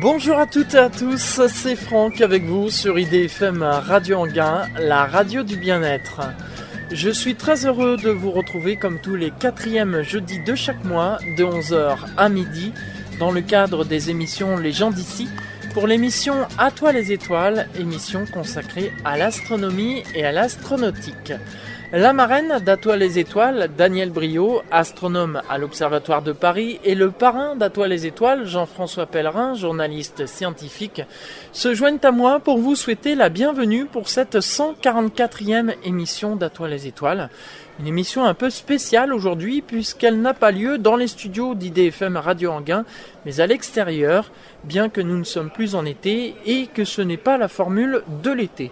Bonjour à toutes et à tous, c'est Franck avec vous sur IDFM Radio Anguin, la radio du bien-être. Je suis très heureux de vous retrouver comme tous les quatrièmes jeudis de chaque mois, de 11h à midi, dans le cadre des émissions Les gens d'ici, pour l'émission À toi les étoiles, émission consacrée à l'astronomie et à l'astronautique. La marraine d'Atoile les Étoiles, Daniel Brio, astronome à l'Observatoire de Paris, et le parrain d'Atoile les Étoiles, Jean-François Pellerin, journaliste scientifique, se joignent à moi pour vous souhaiter la bienvenue pour cette 144e émission d'Atoile les Étoiles. Une émission un peu spéciale aujourd'hui puisqu'elle n'a pas lieu dans les studios d'IDFM Radio Anguin, mais à l'extérieur, bien que nous ne sommes plus en été et que ce n'est pas la formule de l'été.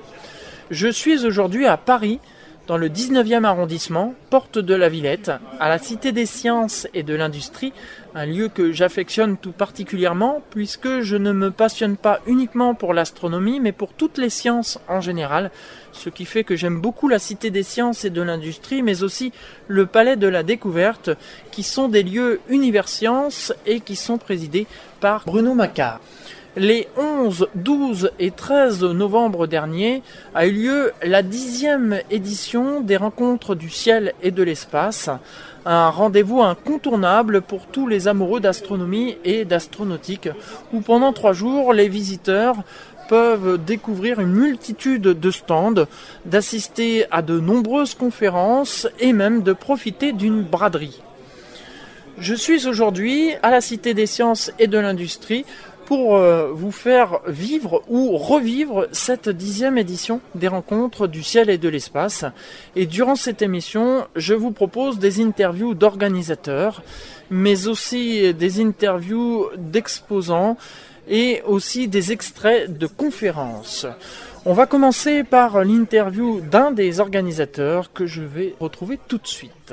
Je suis aujourd'hui à Paris, dans le 19e arrondissement, porte de la Villette, à la Cité des Sciences et de l'Industrie, un lieu que j'affectionne tout particulièrement puisque je ne me passionne pas uniquement pour l'astronomie mais pour toutes les sciences en général, ce qui fait que j'aime beaucoup la Cité des Sciences et de l'Industrie mais aussi le Palais de la Découverte qui sont des lieux univers sciences et qui sont présidés par Bruno Macquart. Les 11, 12 et 13 novembre dernier a eu lieu la dixième édition des Rencontres du ciel et de l'espace, un rendez-vous incontournable pour tous les amoureux d'astronomie et d'astronautique, où pendant trois jours les visiteurs peuvent découvrir une multitude de stands, d'assister à de nombreuses conférences et même de profiter d'une braderie. Je suis aujourd'hui à la Cité des sciences et de l'industrie pour euh, vous faire vivre ou revivre cette dixième édition des rencontres du ciel et de l'espace. Et durant cette émission, je vous propose des interviews d'organisateurs, mais aussi des interviews d'exposants et aussi des extraits de conférences. On va commencer par l'interview d'un des organisateurs que je vais retrouver tout de suite.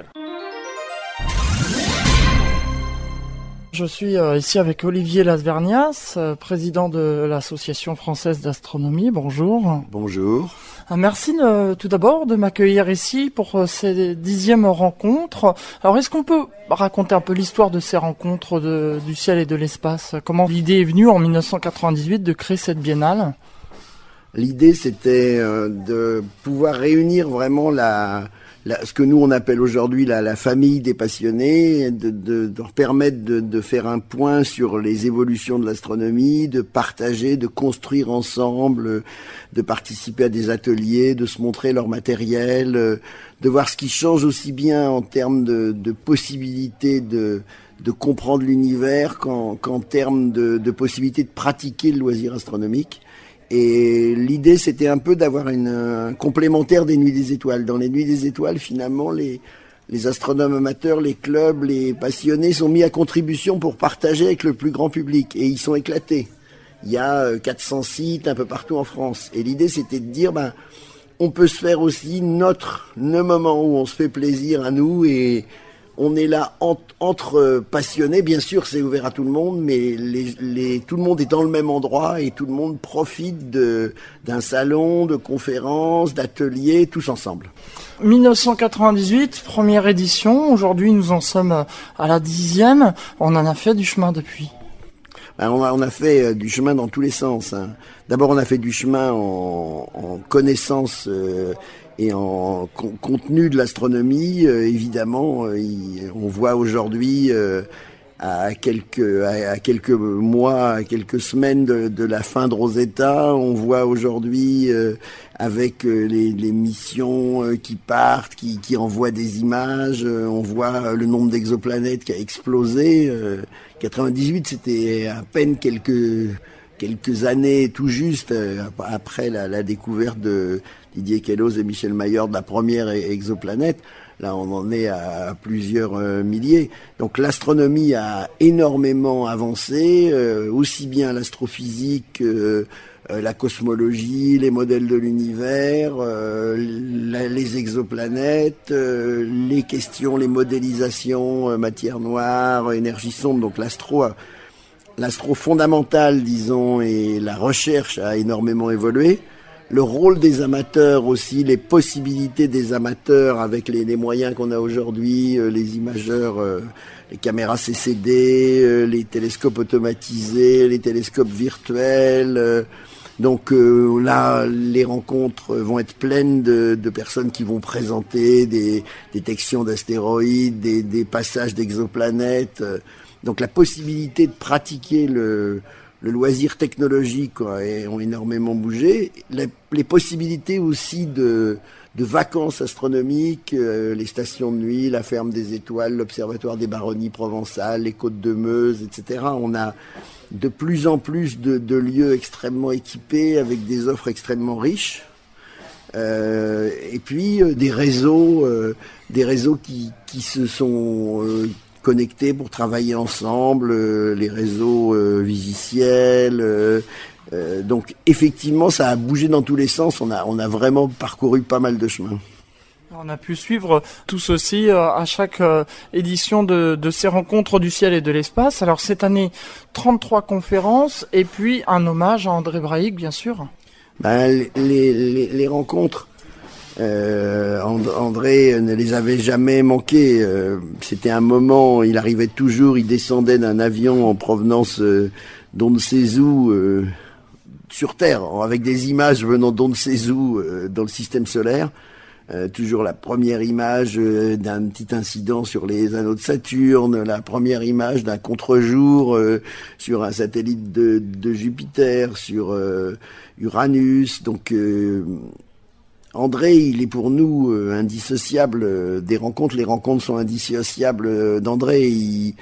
Je suis euh, ici avec Olivier Lasvernias, euh, président de l'Association française d'astronomie. Bonjour. Bonjour. Euh, merci tout d'abord de m'accueillir ici pour ces dixièmes rencontres. Alors est-ce qu'on peut raconter un peu l'histoire de ces rencontres du ciel et de l'espace? Comment l'idée est venue en 1998 de créer cette biennale? L'idée c'était de pouvoir réunir vraiment la, ce que nous on appelle aujourd'hui la, la, famille des passionnés, de, de, de leur permettre de, de, faire un point sur les évolutions de l'astronomie, de partager, de construire ensemble, de participer à des ateliers, de se montrer leur matériel, de voir ce qui change aussi bien en termes de, de possibilités de, de comprendre l'univers qu'en termes de, de possibilités de pratiquer le loisir astronomique. Et l'idée, c'était un peu d'avoir une un complémentaire des Nuits des Étoiles. Dans les Nuits des Étoiles, finalement, les, les astronomes amateurs, les clubs, les passionnés sont mis à contribution pour partager avec le plus grand public. Et ils sont éclatés. Il y a 400 euh, sites un peu partout en France. Et l'idée, c'était de dire, ben, on peut se faire aussi notre, le moment où on se fait plaisir à nous et, on est là entre passionnés, bien sûr c'est ouvert à tout le monde, mais les, tout le monde est dans le même endroit et tout le monde profite d'un salon, de conférences, d'ateliers, tous ensemble. 1998, première édition, aujourd'hui nous en sommes à la dixième, on en a fait du chemin depuis. Ben, on, a, on, a, fait euh, du chemin dans tous les sens. Hein. D'abord, on a fait du chemin en, en connaissance euh, et en contenu de l'astronomie, euh, évidemment, euh, on voit aujourd'hui euh, à quelques à, quelques mois, à quelques semaines de, de, la fin de Rosetta, on voit aujourd'hui avec les, les, missions qui partent, qui, qui, envoient des images, on voit le nombre d'exoplanètes qui a explosé. 98, c'était à peine quelques quelques années tout juste après la, la découverte de Didier Queloz et Michel Maillard de la première exoplanète. Là, on en est à plusieurs euh, milliers. Donc l'astronomie a énormément avancé, euh, aussi bien l'astrophysique, euh, la cosmologie, les modèles de l'univers, les exoplanètes, les questions, les modélisations, matière noire, énergie sombre. Donc l'astro, l'astro fondamental, disons, et la recherche a énormément évolué le rôle des amateurs aussi, les possibilités des amateurs avec les, moyens qu'on a aujourd'hui, euh, les imageurs, euh, les caméras CCD, les télescopes automatisés, les télescopes virtuels. Donc là, les rencontres vont être pleines de, personnes qui vont présenter des détections d'astéroïdes, des, des, passages d'exoplanètes. Donc la possibilité de pratiquer le, le loisir technologique ont énormément bougé. Les, possibilités aussi de, vacances astronomiques, euh, les stations de nuit, la ferme des étoiles, l'observatoire des baronnies provençales, les côtes de Meuse, etc. On a de plus en plus de, lieux extrêmement équipés avec des offres extrêmement riches. Euh, et puis euh, des réseaux, des réseaux qui, se sont connectés pour travailler ensemble, euh, les réseaux euh, visiciels. Euh, donc effectivement, ça a bougé dans tous les sens. On a, on a vraiment parcouru pas mal de chemin. On a pu suivre tout ceci à chaque édition de, de, ces rencontres du ciel et de l'espace. Alors cette année, 33 conférences et puis un hommage à André Braic, bien sûr. Ben, les, les, les rencontres euh, André ne les avait jamais manqués. Euh, c'était un moment, il arrivait toujours, il descendait d'un avion en provenance euh, euh, sur Terre, avec des images venant d'on ne dans le système solaire. toujours la première image d'un petit incident sur les anneaux de Saturne, la première image d'un contre-jour sur un satellite de, de Jupiter, sur Uranus. Donc André, il est pour nous euh, indissociable euh, des rencontres. Les rencontres sont indissociables euh, d'André.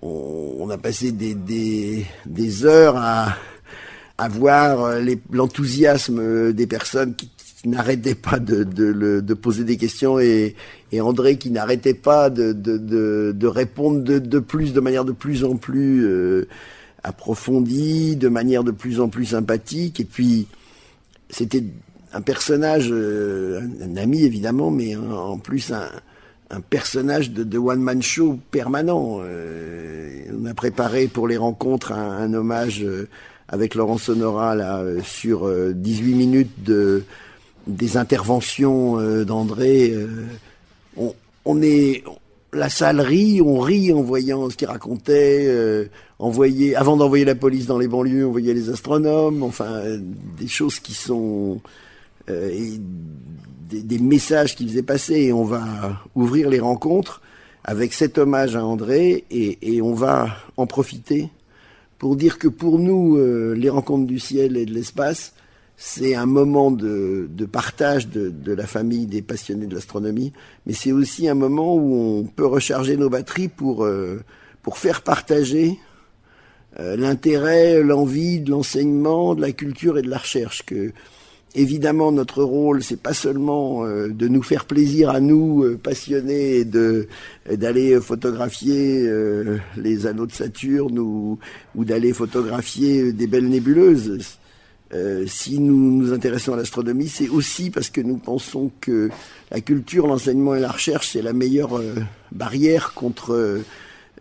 On, a passé des, heures à, voir l'enthousiasme des personnes qui, n'arrêtaient pas de, poser des questions et, André qui n'arrêtait pas de, de, répondre de, plus, de manière de plus en plus approfondie, de manière de plus en plus sympathique. Et puis, c'était un personnage, euh, un, ami évidemment, mais en plus un, personnage de, one-man show permanent. Euh, on a préparé pour les rencontres un, hommage euh, avec Laurent Sonora sur 18 minutes de, des interventions d'André. On, est, la salle rit, on rit en voyant ce qu'il racontait. envoyer, avant d'envoyer la police dans les banlieues, on voyait les astronomes. Enfin, des choses qui sont et des, messages qu'il faisait passer. Et on va ouvrir les rencontres avec cet hommage à André et, on va en profiter pour dire que pour nous, euh, les rencontres du ciel et de l'espace, c'est un moment de, partage de, la famille des passionnés de l'astronomie, mais c'est aussi un moment où on peut recharger nos batteries pour, euh, pour faire partager euh, l'intérêt, l'envie de l'enseignement, de la culture et de la recherche. Que évidemment, notre rôle, c'est pas seulement euh, de nous faire plaisir à nous, euh, passionnés, de d'aller photographier euh, les anneaux de Saturne ou, ou d'aller photographier des belles nébuleuses. si nous nous intéressons à l'astronomie, c'est aussi parce que nous pensons que la culture, l'enseignement et la recherche, c'est la meilleure barrière contre,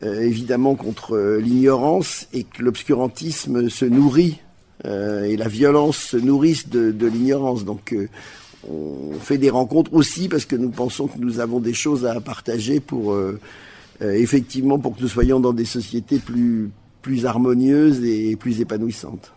évidemment, contre l'ignorance et que l'obscurantisme se nourrit et la violence se nourrissent de, de l'ignorance. Donc euh, on fait des rencontres aussi parce que nous pensons que nous avons des choses à partager pour euh, effectivement pour que nous soyons dans des sociétés plus plus harmonieuses et plus épanouissantes.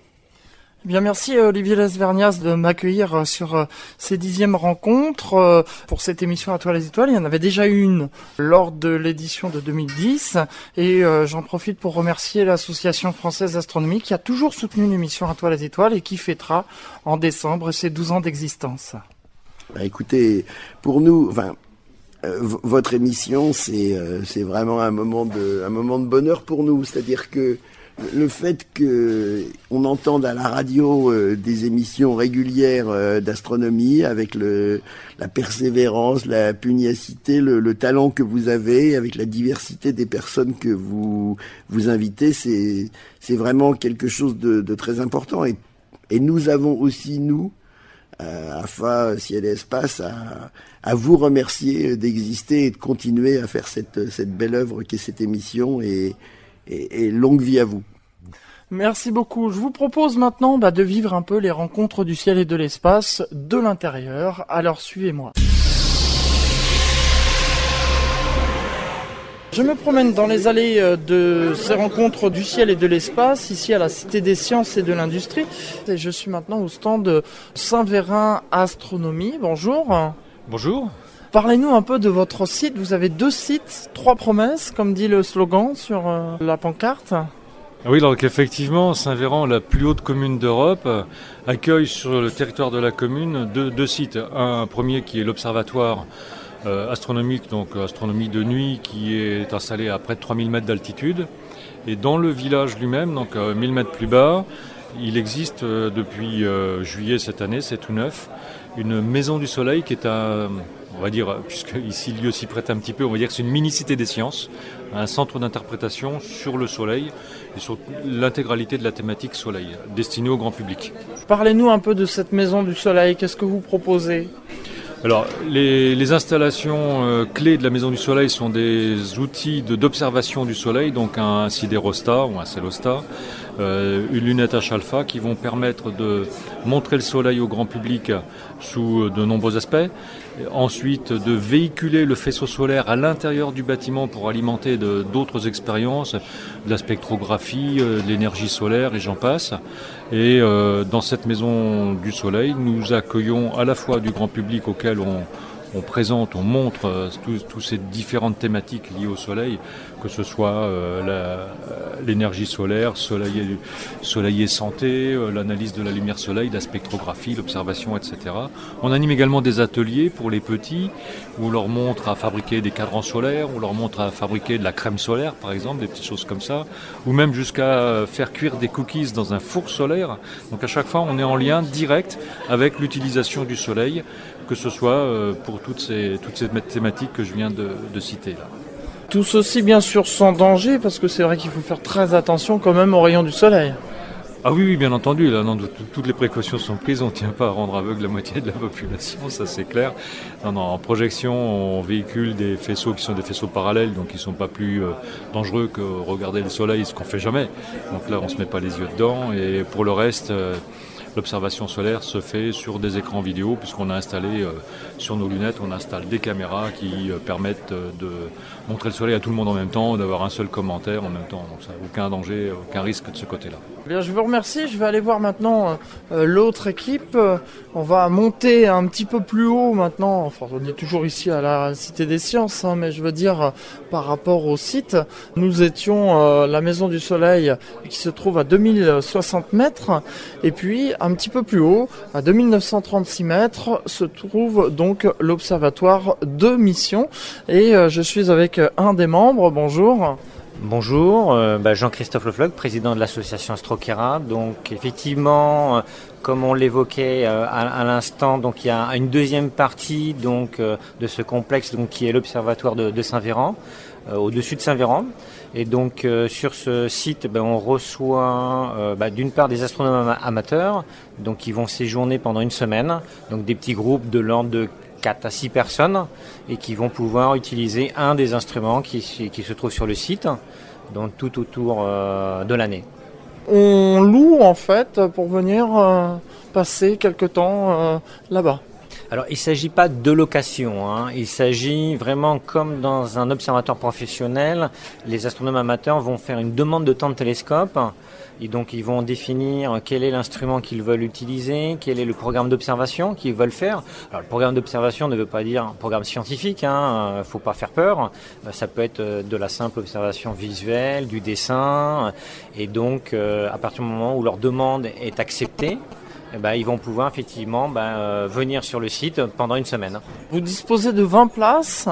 Eh bien, merci euh, Olivier Lesvernias de m'accueillir euh, sur euh, ces dixièmes rencontres pour cette émission à toi les étoiles. Il y en avait déjà une lors de l'édition de 2010 et j'en profite pour remercier l'association française d'astronomie qui a toujours soutenu l'émission à toi les étoiles et qui fêtera en décembre ses 12 ans d'existence. Bah, écoutez, pour nous, enfin, votre émission, c'est c'est vraiment un moment de un moment de bonheur pour nous. C'est-à-dire que le fait que on entende à la radio euh, des émissions régulières euh, d'astronomie avec le, la persévérance, la pugnacité, le, talent que vous avez, avec la diversité des personnes que vous vous invitez, c'est c'est vraiment quelque chose de, de très important. Et, et, nous avons aussi nous, euh, AFA Ciel et Espace, à, à vous remercier d'exister et de continuer à faire cette cette belle œuvre qu'est cette émission et et, longue vie à vous. Merci beaucoup. Je vous propose maintenant bah, de vivre un peu les rencontres du ciel et de l'espace de l'intérieur. Alors suivez-moi. Je me promène dans les allées euh, de ces rencontres du ciel et de l'espace, ici à la Cité des sciences et de l'industrie. Et je suis maintenant au stand de Saint-Vérin Astronomie. Bonjour. Bonjour. Parlez-nous un peu de votre site. Vous avez deux sites, trois promesses, comme dit le slogan sur euh, la pancarte. Ah oui, donc effectivement, Saint-Véran, la plus haute commune d'Europe, accueille sur le territoire de la commune deux, sites. Un premier qui est l'observatoire euh, astronomique, donc astronomie de nuit, qui est installé à près de 3000 mètres d'altitude. Et dans le village lui-même, donc 1000 mètres plus bas, il existe euh, depuis euh, juillet cette année, c'est tout neuf, une maison du soleil qui est un, on va dire, puisque ici le lieu s'y prête un petit peu, on va dire que c'est une mini-cité des sciences, un centre d'interprétation sur le soleil et sur l'intégralité de la thématique soleil, destinée au grand public. Parlez-nous un peu de cette maison du soleil, qu'est-ce que vous proposez? Alors, les, installations euh, clés de la Maison du Soleil sont des outils d'observation du Soleil, donc un sidérostat ou un célostat, euh, une lunette H-alpha qui vont permettre de montrer le Soleil au grand public sous de nombreux aspects. Ensuite, de véhiculer le faisceau solaire à l'intérieur du bâtiment pour alimenter d'autres expériences, de la spectrographie, euh, de l'énergie solaire et j'en passe. Et dans cette maison du soleil, nous accueillons à la fois du grand public auquel on, présente, on montre euh, toutes ces différentes thématiques liées au soleil, que ce soit euh, euh, l'énergie solaire, soleil, et santé, l'analyse de la lumière soleil, la spectrographie, l'observation, etc. On anime également des ateliers pour les petits, où on leur montre à fabriquer des cadrans solaires, on leur montre à fabriquer de la crème solaire, par exemple, des petites choses comme ça, ou même jusqu'à faire cuire des cookies dans un four solaire. Donc à chaque fois, on est en lien direct avec l'utilisation du soleil que ce soit euh, pour toutes ces, toutes ces thématiques que je viens de, citer là. Tout ceci bien sûr sans danger, parce que c'est vrai qu'il faut faire très attention quand même aux rayons du soleil. Ah oui, oui bien entendu, là, non, toutes les précautions sont prises, on ne tient pas à rendre aveugle la moitié de la population, ça c'est clair. Non, non, en projection, on véhicule des faisceaux qui sont des faisceaux parallèles, donc qui ne sont pas plus euh, dangereux que regarder le soleil, ce qu'on fait jamais. Donc là, on ne se met pas les yeux dedans, et pour le reste... Euh, L'observation solaire se fait sur des écrans vidéo puisqu'on a installé euh, sur nos lunettes, on installe des caméras qui euh, permettent euh, de montrer le soleil à tout le monde en même temps, d'avoir un seul commentaire en même temps. Donc ça, aucun danger, aucun risque de ce côté-là. Bien, je vous remercie. Je vais aller voir maintenant l'autre équipe. On va monter un petit peu plus haut maintenant. Enfin, on est toujours ici à la Cité des Sciences, hein, mais je veux dire par rapport au site, nous étions la Maison du Soleil qui se trouve à 2060 mètres, et puis un petit peu plus haut, à 2936 mètres, se trouve donc l'observatoire de mission. Et euh, je suis avec un des membres. Bonjour. Bonjour, euh, bah, Jean-Christophe Leflog, président de l'association Astrokera. Donc effectivement, euh, comme on l'évoquait à, l'instant, donc il y a une deuxième partie donc de ce complexe qui est l'observatoire de, Saint-Véran, au-dessus de Saint-Véran. Et donc euh, sur ce site, ben, on reçoit euh, ben, d'une part des astronomes amateurs, donc qui vont séjourner pendant une semaine, donc des petits groupes de l'ordre de 4 à 6 personnes, et qui vont pouvoir utiliser un des instruments qui, se trouve sur le site, donc tout autour euh, de l'année. On loue en fait pour venir passer quelque temps là-bas. Alors, il ne s'agit pas de location. Hein. Il s'agit vraiment, comme dans un observatoire professionnel, les astronomes amateurs vont faire une demande de temps de télescope. Et donc, ils vont définir quel est l'instrument qu'ils veulent utiliser, quel est le programme d'observation qu'ils veulent faire. Alors, le programme d'observation ne veut pas dire un programme scientifique, il hein, ne faut pas faire peur. Ça peut être de la simple observation visuelle, du dessin. Et donc, euh, à partir du moment où leur demande est acceptée, eh ben, ils vont pouvoir effectivement ben, euh, venir sur le site pendant une semaine. Vous disposez de 20 places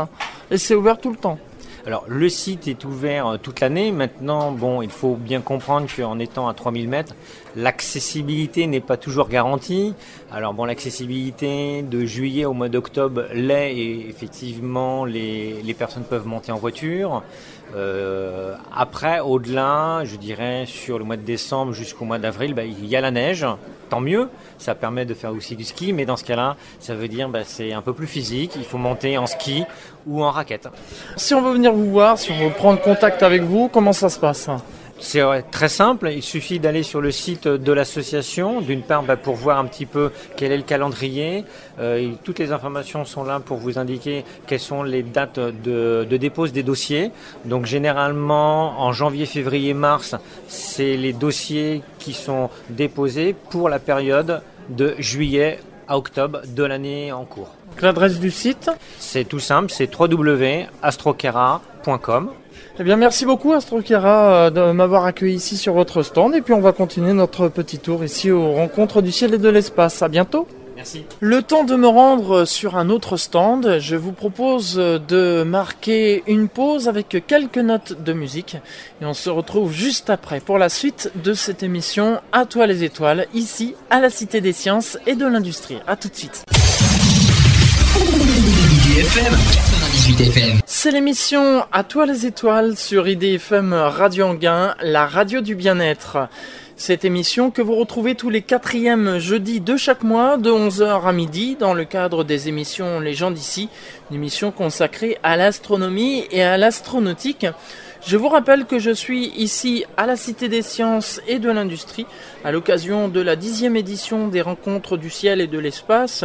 et c'est ouvert tout le temps alors le site est ouvert euh, toute l'année. Maintenant, bon, il faut bien comprendre qu'en étant à 3000 mètres, l'accessibilité n'est pas toujours garantie. Alors bon, l'accessibilité de juillet au mois d'octobre l'est et effectivement les, les personnes peuvent monter en voiture. Euh, après, au-delà, je dirais sur le mois de décembre jusqu'au mois d'avril, bah, il y a la neige. Tant mieux, ça permet de faire aussi du ski, mais dans ce cas-là, ça veut dire bah, c'est un peu plus physique. Il faut monter en ski ou en raquette. Si on veut venir vous voir, si on veut prendre contact avec vous, comment ça se passe? C'est très simple, il suffit d'aller sur le site de l'association, d'une part bah, pour voir un petit peu quel est le calendrier, euh, toutes les informations sont là pour vous indiquer quelles sont les dates de, de dépose des dossiers. Donc généralement en janvier, février, mars, c'est les dossiers qui sont déposés pour la période de juillet à octobre de l'année en cours. L'adresse du site? C'est tout simple, c'est www.astrokera.com. Eh bien, merci beaucoup Astrokera euh, de m'avoir accueilli ici sur votre stand. Et puis, on va continuer notre petit tour ici aux rencontres du ciel et de l'espace. À bientôt. Merci. Le temps de me rendre sur un autre stand, je vous propose de marquer une pause avec quelques notes de musique et on se retrouve juste après pour la suite de cette émission À toi les étoiles, ici à la Cité des Sciences et de l'Industrie. À tout de suite. C'est l'émission À toi les étoiles sur IDFM Radio Anguin, la radio du bien-être. Cette émission que vous retrouvez tous les quatrièmes jeudis de chaque mois de 11h à midi dans le cadre des émissions Les gens d'ici, une émission consacrée à l'astronomie et à l'astronautique. Je vous rappelle que je suis ici à la Cité des Sciences et de l'Industrie à l'occasion de la dixième édition des Rencontres du Ciel et de l'Espace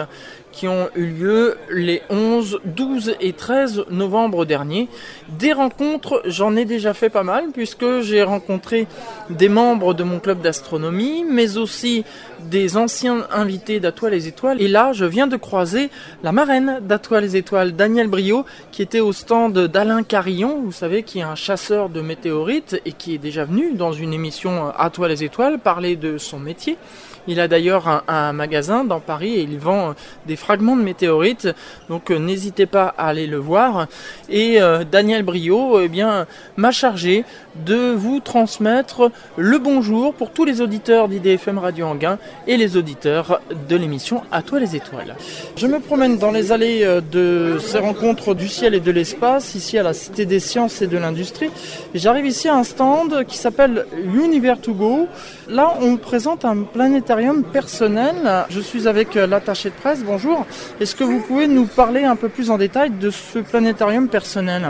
qui ont eu lieu les 11, 12 et 13 novembre dernier. Des rencontres, j'en ai déjà fait pas mal puisque j'ai rencontré des membres de mon club d'astronomie, mais aussi des anciens invités d'Atoile les Étoiles. Et là, je viens de croiser la marraine d'Atoile les Étoiles, Daniel Brio, qui était au stand d'Alain Carillon, vous savez, qui est un chasseur de météorites et qui est déjà venu dans une émission Atoile les Étoiles parler de son métier. Il a d'ailleurs un, magasin dans Paris et il vend des fragments de météorites. Donc euh, n'hésitez pas à aller le voir. Et euh, Daniel Brio eh bien, m'a chargé de vous transmettre le bonjour pour tous les auditeurs d'IDFM Radio Anguin et les auditeurs de l'émission À toi les étoiles. Je me promène dans les allées euh, de ces rencontres du ciel et de l'espace, ici à la Cité des Sciences et de l'Industrie. J'arrive ici à un stand qui s'appelle Universe to Go. Là, on présente un planétarium personnel. Je suis avec l'attaché de presse. Bonjour. Est-ce que vous pouvez nous parler un peu plus en détail de ce planétarium personnel?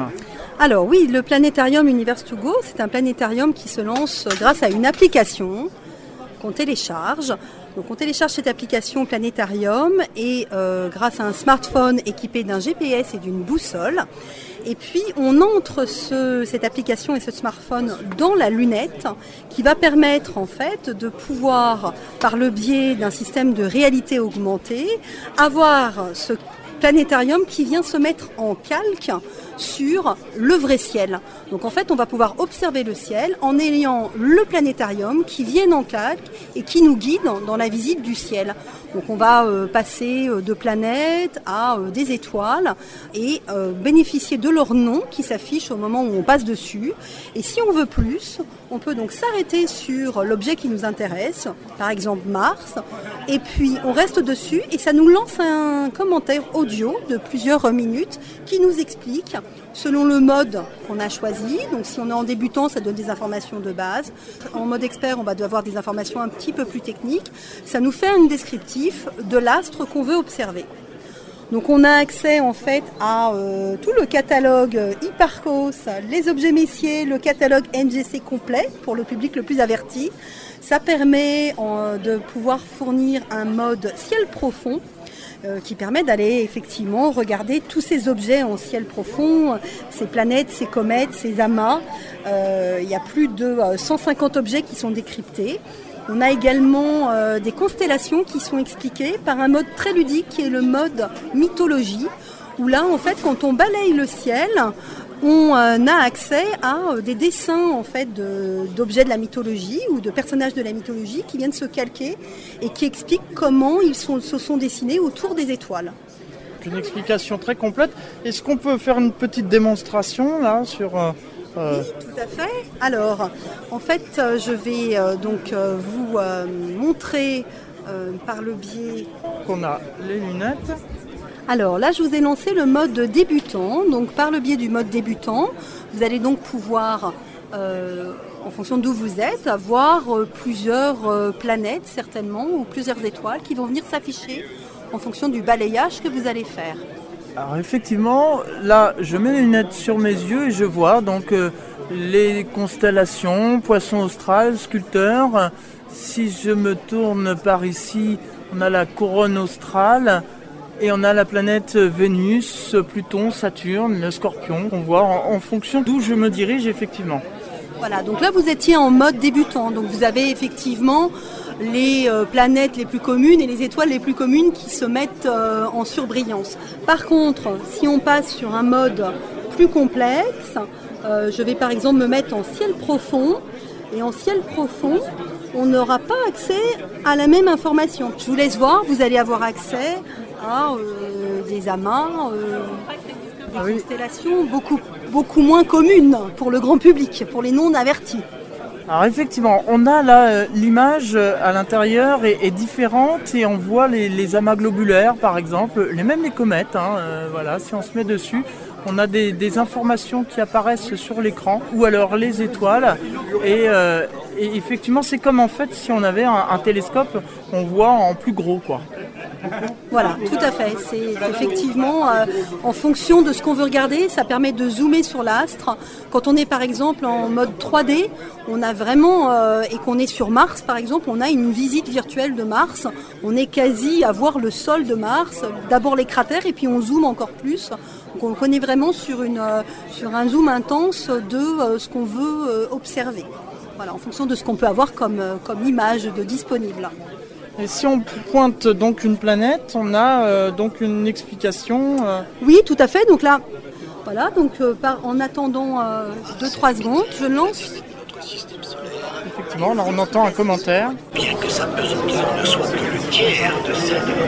Alors oui, le planétarium Universe to Go, c'est un planétarium qui se lance grâce à une application qu'on télécharge. Donc on télécharge cette application Planétarium et euh, grâce à un smartphone équipé d'un GPS et d'une boussole. Et puis on entre cette application et ce smartphone dans la lunette qui va permettre en fait de pouvoir, par le biais d'un système de réalité augmentée, avoir ce planétarium qui vient se mettre en calque sur le vrai ciel. Donc en fait, on va pouvoir observer le ciel en ayant le planétarium qui vient en calque et qui nous guide dans la visite du ciel. Donc on va euh, passer euh, de planètes à euh, des étoiles et bénéficier de leur nom qui s'affiche au moment où on passe dessus. Et si on veut plus, on peut donc s'arrêter sur l'objet qui nous intéresse, par exemple Mars, et puis on reste dessus et ça nous lance un commentaire audio de plusieurs minutes qui nous explique selon le mode qu'on a choisi. Donc si on est en débutant, ça donne des informations de base. En mode expert, on va devoir des informations un petit peu plus techniques. Ça nous fait un descriptif de l'astre qu'on veut observer. Donc on a accès en fait à euh, tout le catalogue Hipparcos, les objets messiers, le catalogue NGC complet pour le public le plus averti. Ça permet euh, de pouvoir fournir un mode ciel profond euh, qui permet d'aller effectivement regarder tous ces objets en ciel profond, ces planètes, ces comètes, ces amas. Euh, il y a plus de 150 euh, objets qui sont décryptés. On a également des constellations qui sont expliquées par un mode très ludique qui est le mode mythologie, où là en fait quand on balaye le ciel, on euh, a accès à euh, des dessins en fait d'objets de, la mythologie ou de personnages de la mythologie qui viennent se calquer et qui expliquent comment ils se sont dessinés autour des étoiles. Une explication très complète. Est-ce qu'on peut faire une petite démonstration là sur euh, Oui, tout à fait. Alors, en fait, je vais donc vous montrer par le biais qu'on a les lunettes. Alors là, je vous ai lancé le mode débutant. Donc par le biais du mode débutant, vous allez donc pouvoir, euh, en fonction d'où vous êtes, avoir euh, plusieurs euh, planètes certainement ou plusieurs étoiles qui vont venir s'afficher en fonction du balayage que vous allez faire. Alors effectivement, là, je mets les lunettes sur mes yeux et je vois donc euh, les constellations, poisson austral, sculpteur. Si je me tourne par ici, on a la couronne australe et on a la planète Vénus, Pluton, Saturne, le Scorpion qu'on voit en fonction d'où je me dirige effectivement. Voilà, donc là vous étiez en mode débutant, donc vous avez effectivement les euh, planètes les plus communes et les étoiles les plus communes qui se mettent euh, en surbrillance. Par contre, si on passe sur un mode plus complexe, euh, je vais par exemple me mettre en ciel profond, et en ciel profond, on n'aura pas accès à la même information. Je vous laisse voir, vous allez avoir accès à des amas, des ah constellations beaucoup, beaucoup moins communes pour le grand public, pour les non avertis. Alors effectivement, on a là euh, l'image euh, à l'intérieur est, différente et on voit les, amas globulaires par exemple, les mêmes les comètes. Hein, euh, voilà, si on se met dessus, on a des, informations qui apparaissent sur l'écran ou alors les étoiles. Et, effectivement, c'est comme en fait si on avait un, un, télescope, on voit en plus gros quoi. Voilà, tout à fait. C'est effectivement euh, en fonction de ce qu'on veut regarder, ça permet de zoomer sur l'astre. Quand on est par exemple en mode 3D, on a vraiment, euh, et qu'on est sur Mars par exemple, on a une visite virtuelle de Mars. On est quasi à voir le sol de Mars, d'abord les cratères et puis on zoome encore plus. Donc on connaît vraiment euh, sur un zoom intense de ce qu'on veut observer. Voilà, en fonction de ce qu'on peut avoir comme, comme image de disponible. Et si on pointe donc une planète, on a euh, donc une explication euh. Oui, tout à fait. Donc là, voilà, donc euh, en attendant 2-3 secondes, je lance. Effectivement, là on entend un commentaire. Bien que sa pesanteur ne soit que le tiers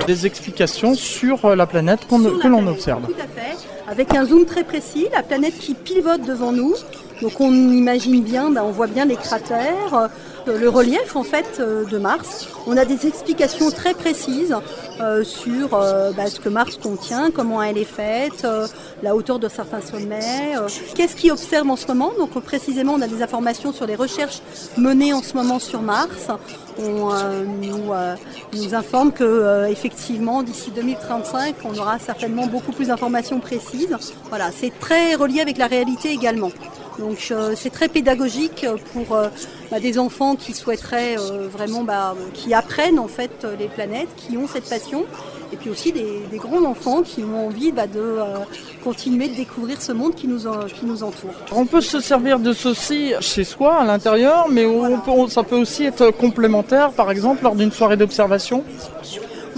de Des explications sur la planète que l'on observe. Tout à fait. Avec un zoom très précis, la planète qui pivote devant nous. Donc on imagine bien, ben, on voit bien les cratères, le relief en fait euh, de Mars. On a des explications très précises euh, sur euh, bah, ce que Mars contient, comment elle est faite, la hauteur de certains sommets, qu'est-ce qui observe en ce moment. Donc précisément, on a des informations sur les recherches menées en ce moment sur Mars. On nous, informe que effectivement d'ici 2035, on aura certainement beaucoup plus d'informations précises. Voilà, c'est très relié avec la réalité également. Donc c'est très pédagogique pour bah, des enfants qui souhaiteraient euh, vraiment, bah, qui apprennent en fait les planètes, qui ont cette passion, et puis aussi des, grands enfants qui ont envie bah, de euh, continuer de découvrir ce monde qui nous, qui nous entoure. On peut se servir de ceci chez soi, à l'intérieur, mais ça peut aussi être complémentaire, par exemple, lors d'une soirée d'observation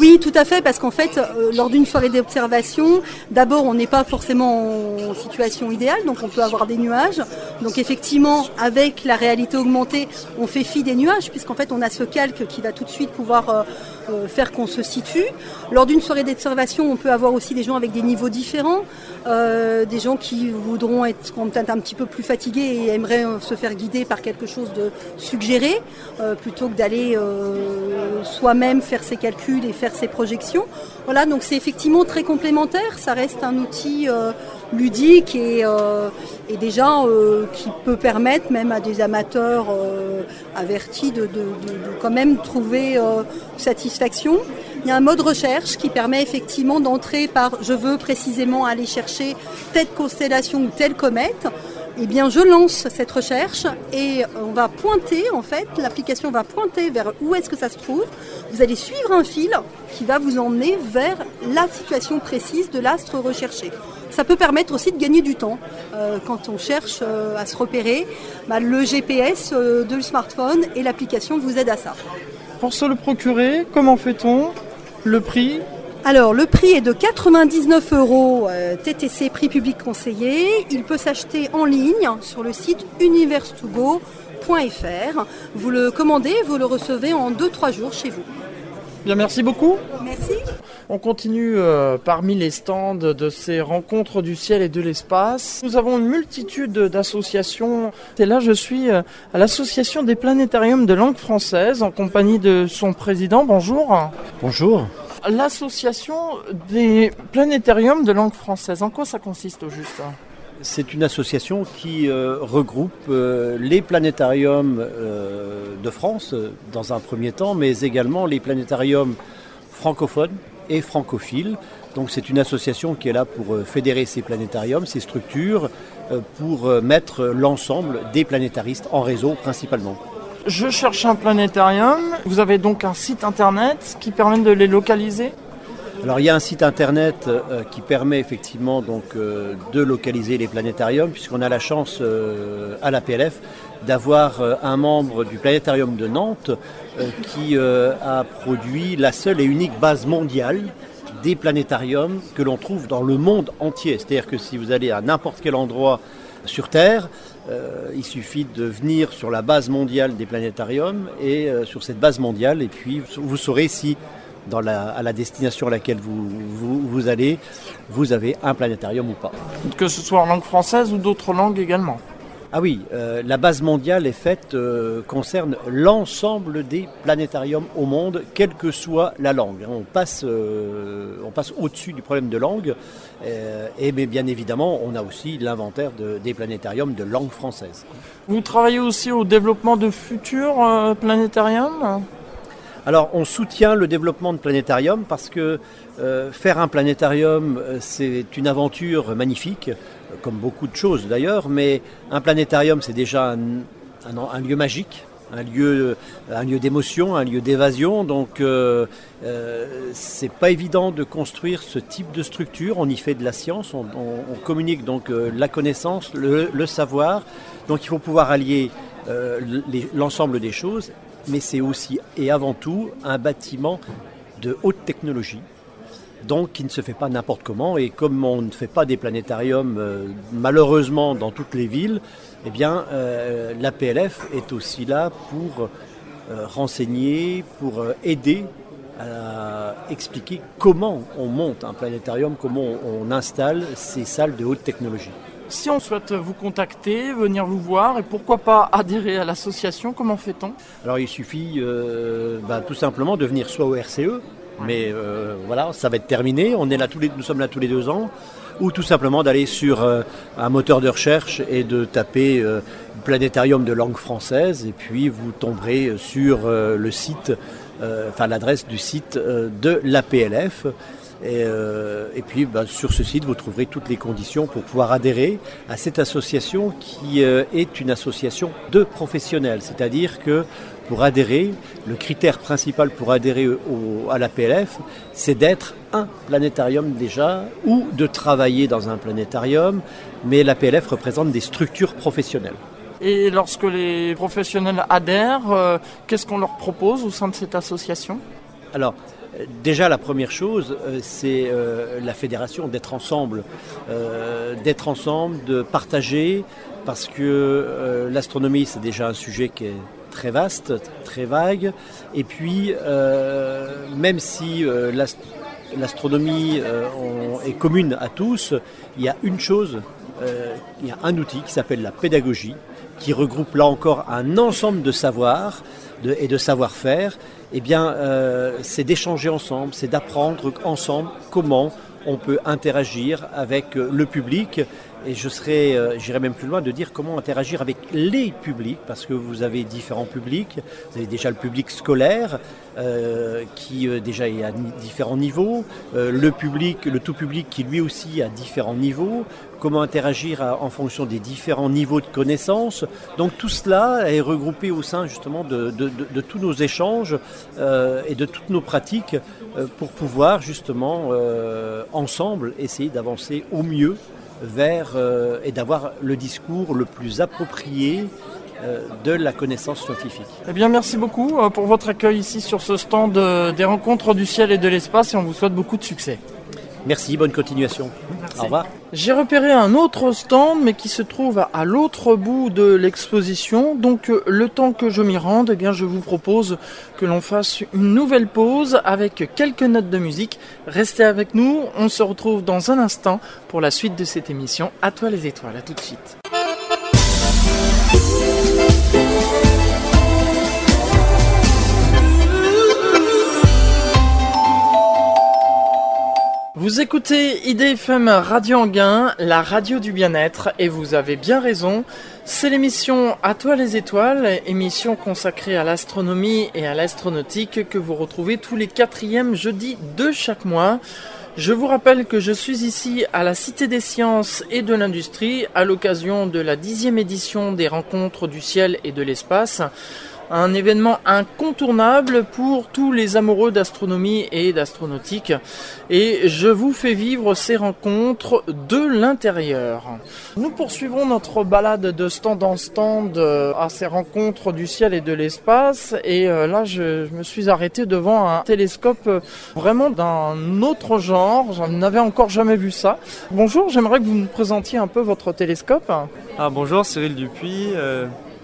oui, tout à fait, parce qu'en fait, euh, lors d'une soirée d'observation, d'abord, on n'est pas forcément en situation idéale, donc on peut avoir des nuages. Donc effectivement, avec la réalité augmentée, on fait fi des nuages, puisqu'en fait, on a ce calque qui va tout de suite pouvoir euh, euh, faire qu'on se situe. Lors d'une soirée d'observation, on peut avoir aussi des gens avec des niveaux différents, des gens qui voudront être peut-être un petit peu plus fatigués et aimeraient se faire guider par quelque chose de suggéré, plutôt que d'aller soi-même faire ses calculs et faire ces projections. Voilà, donc c'est effectivement très complémentaire, ça reste un outil euh, ludique et, euh, déjà euh, qui peut permettre même à des amateurs avertis de, quand même trouver satisfaction. Il y a un mode recherche qui permet effectivement d'entrer par je veux précisément aller chercher telle constellation ou telle comète eh bien, je lance cette recherche et on va pointer, en fait, l'application va pointer vers où est-ce que ça se trouve. Vous allez suivre un fil qui va vous emmener vers la situation précise de l'astre recherché. Ça peut permettre aussi de gagner du temps euh, quand on cherche euh, à se repérer. Bah, le GPS euh, de le smartphone et l'application vous aident à ça. Pour se le procurer, comment fait-on Le prix? Alors, le prix est de 99 euros TTC prix public conseillé. Il peut s'acheter en ligne sur le site universe2go.fr. Vous le commandez, vous le recevez en 2-3 jours chez vous. Bien, merci beaucoup. Merci. On continue euh, parmi les stands de ces rencontres du ciel et de l'espace. Nous avons une multitude d'associations. Et là, je suis euh, à l'association des planétariums de langue française en compagnie de son président. Bonjour. Bonjour. L'association des planétariums de langue française, en quoi ça consiste au juste? C'est une association qui euh, regroupe euh, les planétariums euh, de France dans un premier temps, mais également les planétariums francophones et francophile. Donc c'est une association qui est là pour fédérer ces planétariums, ces structures, pour mettre l'ensemble des planétaristes en réseau principalement. Je cherche un planétarium. Vous avez donc un site internet qui permet de les localiser? Alors il y a un site internet qui permet effectivement donc de localiser les planétariums puisqu'on a la chance à la PLF d'avoir un membre du planétarium de Nantes qui a produit la seule et unique base mondiale des planétariums que l'on trouve dans le monde entier. C'est-à-dire que si vous allez à n'importe quel endroit sur Terre, euh, il suffit de venir sur la base mondiale des planétariums et euh, sur cette base mondiale, et puis vous saurez si dans la, à la destination à laquelle vous, vous, vous allez, vous avez un planétarium ou pas. Que ce soit en langue française ou d'autres langues également. Ah oui, euh, la base mondiale est faite, euh, concerne l'ensemble des planétariums au monde, quelle que soit la langue. On passe, euh, on passe au-dessus du problème de langue. et mais bien évidemment, on a aussi l'inventaire des planétariums de langue française. Vous travaillez aussi au développement de futurs planétariums? Alors on soutient le développement de planétariums parce que faire un planétarium c'est une aventure magnifique comme beaucoup de choses d'ailleurs, mais un planétarium, c'est déjà un, lieu magique, un lieu, d'émotion, un lieu d'évasion. Donc, euh, euh, c'est pas évident de construire ce type de structure. On y fait de la science, on, communique donc euh, la connaissance, le, savoir. Donc, il faut pouvoir allier l'ensemble des choses, mais c'est aussi et avant tout un bâtiment de haute technologie donc qui ne se fait pas n'importe comment. Et comme on ne fait pas des planétariums euh, malheureusement dans toutes les villes, eh bien euh, la PLF est aussi là pour euh, renseigner, pour aider à expliquer comment on monte un planétarium, comment on, installe ces salles de haute technologie. Si on souhaite vous contacter, venir vous voir et pourquoi pas adhérer à l'association, comment fait-on? Alors il suffit bah, tout simplement de venir soit au RCE, mais euh, voilà, ça va être terminé. On est là tous les, nous sommes là tous les deux ans. Ou tout simplement d'aller sur euh, un moteur de recherche et de taper euh, planétarium de langue française. Et puis vous tomberez sur le site, enfin l'adresse du site de l'APLF. Et, et, puis bah, sur ce site, vous trouverez toutes les conditions pour pouvoir adhérer à cette association qui est une association de professionnels. C'est-à-dire que pour adhérer, le critère principal pour adhérer à la PLF, c'est d'être un planétarium déjà ou de travailler dans un planétarium, mais la PLF représente des structures professionnelles. Et lorsque les professionnels adhèrent, euh, qu'est-ce qu'on leur propose au sein de cette association? Alors, Déjà, la première chose, euh, c'est euh, la fédération, d'être ensemble, d'être ensemble, de partager, parce que l'astronomie, c'est déjà un sujet qui est très vaste, très vague. Et puis, euh, même si euh, l'astronomie euh, est commune à tous, il y a une chose, il y a un outil qui s'appelle la pédagogie, qui regroupe là encore un ensemble de savoirs et de savoir-faire. Eh bien, c'est d'échanger ensemble, c'est d'apprendre ensemble comment on peut interagir avec le public et je serais, euh, j'irais même plus loin de dire comment interagir avec les publics, parce que vous avez différents publics. Vous avez déjà le public scolaire, euh, qui euh, déjà est à différents niveaux, le public, le tout public qui lui aussi a différents niveaux. Comment interagir en fonction des différents niveaux de connaissances. Donc tout cela est regroupé au sein justement de, de tous nos échanges et de toutes nos pratiques pour pouvoir justement ensemble essayer d'avancer au mieux vers euh, et d'avoir le discours le plus approprié euh, de la connaissance scientifique. Eh bien, merci beaucoup euh, pour votre accueil ici sur ce stand des rencontres du ciel et de l'espace et on vous souhaite beaucoup de succès. Merci, bonne continuation. Au revoir. J'ai repéré un autre stand, mais qui se trouve à l'autre bout de l'exposition. Donc, euh, le temps que je m'y rende, eh bien, je vous propose que l'on fasse une nouvelle pause avec quelques notes de musique. Restez avec nous. On se retrouve dans un instant pour la suite de cette émission. À toi les étoiles. À tout de suite. Vous écoutez IDFM Radio Anguin, la radio du bien-être, et vous avez bien raison. C'est l'émission À toi les étoiles, émission consacrée à l'astronomie et à l'astronautique que vous retrouvez tous les quatrièmes jeudis de chaque mois. Je vous rappelle que je suis ici à la Cité des Sciences et de l'Industrie à l'occasion de la dixième édition des Rencontres du Ciel et de l'Espace un événement incontournable pour tous les amoureux d'astronomie et d'astronautique. Et je vous fais vivre ces rencontres de l'intérieur. Nous poursuivons notre balade de stand en stand euh, à ces rencontres du ciel et de l'espace. Et euh, là, je, me suis arrêté devant un télescope euh, vraiment d'un autre genre. Je n'avais encore jamais vu ça. Bonjour, j'aimerais que vous me présentiez un peu votre télescope. Ah, bonjour, Cyril Dupuis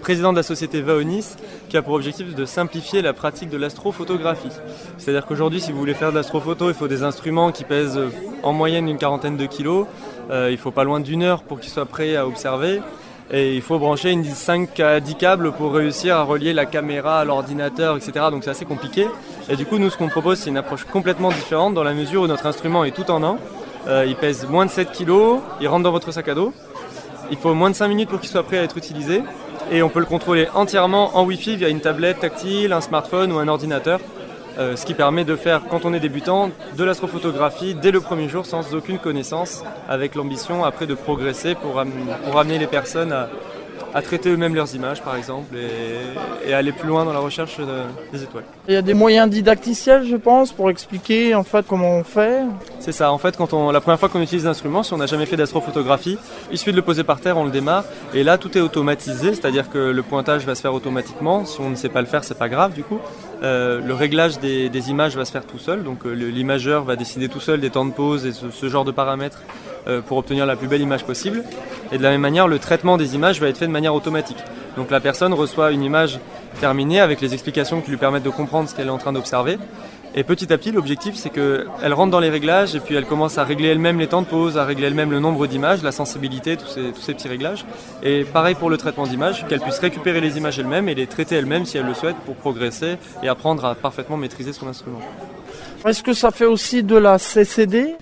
président de la société Vaonis, qui a pour objectif de simplifier la pratique de l'astrophotographie. C'est-à-dire qu'aujourd'hui, si vous voulez faire de l'astrophoto, il faut des instruments qui pèsent en moyenne une quarantaine de kilos. Euh, il faut pas loin d'une heure pour qu'ils soient prêts à observer. Et il faut brancher une 5 à 10 câbles pour réussir à relier la caméra à l'ordinateur, etc. Donc c'est assez compliqué. Et du coup, nous, ce qu'on propose, c'est une approche complètement différente dans la mesure où notre instrument est tout en un. Euh, il pèse moins de 7 kilos, il rentre dans votre sac à dos. Il faut moins de 5 minutes pour qu'il soit prêt à être utilisé et on peut le contrôler entièrement en Wi-Fi via une tablette tactile, un smartphone ou un ordinateur. Euh, ce qui permet de faire, quand on est débutant, de l'astrophotographie dès le premier jour sans aucune connaissance, avec l'ambition après de progresser pour, pour amener les personnes à, à traiter eux-mêmes leurs images, par exemple, et, aller plus loin dans la recherche des étoiles. Il y a des moyens didacticiels, je pense, pour expliquer en fait comment on fait. C'est ça. En fait, quand on, la première fois qu'on utilise l'instrument, si on n'a jamais fait d'astrophotographie, il suffit de le poser par terre, on le démarre, et là tout est automatisé, c'est-à-dire que le pointage va se faire automatiquement. Si on ne sait pas le faire, c'est pas grave du coup. Euh, le réglage des, images va se faire tout seul, donc euh, l'imageur va décider tout seul des temps de pause et ce genre de paramètres pour obtenir la plus belle image possible. Et de la même manière, le traitement des images va être fait de manière automatique. Donc la personne reçoit une image terminée avec les explications qui lui permettent de comprendre ce qu'elle est en train d'observer. Et petit à petit, l'objectif, c'est qu'elle rentre dans les réglages et puis elle commence à régler elle-même les temps de pause, à régler elle-même le nombre d'images, la sensibilité, tous ces, tous ces petits réglages. Et pareil pour le traitement d'images, qu'elle puisse récupérer les images elle-même et les traiter elle-même si elle le souhaite pour progresser et apprendre à parfaitement maîtriser son instrument. Est-ce que ça fait aussi de la CCD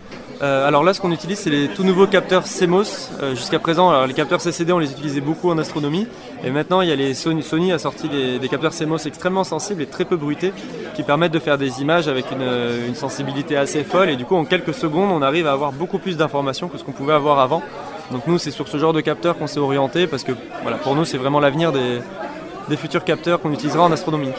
euh, alors là, ce qu'on utilise, c'est les tout nouveaux capteurs CMOS. Euh, jusqu'à présent, les capteurs CCD, on les utilisait beaucoup en astronomie. Et maintenant, il y a les Sony, Sony a sorti des, capteurs CMOS extrêmement sensibles et très peu bruités, qui permettent de faire des images avec une, sensibilité assez folle. Et du coup, en quelques secondes, on arrive à avoir beaucoup plus d'informations que ce qu'on pouvait avoir avant. Donc nous, c'est sur ce genre de capteurs qu'on s'est orienté, parce que voilà, pour nous, c'est vraiment l'avenir des, des futurs capteurs qu'on utilisera en astronomie.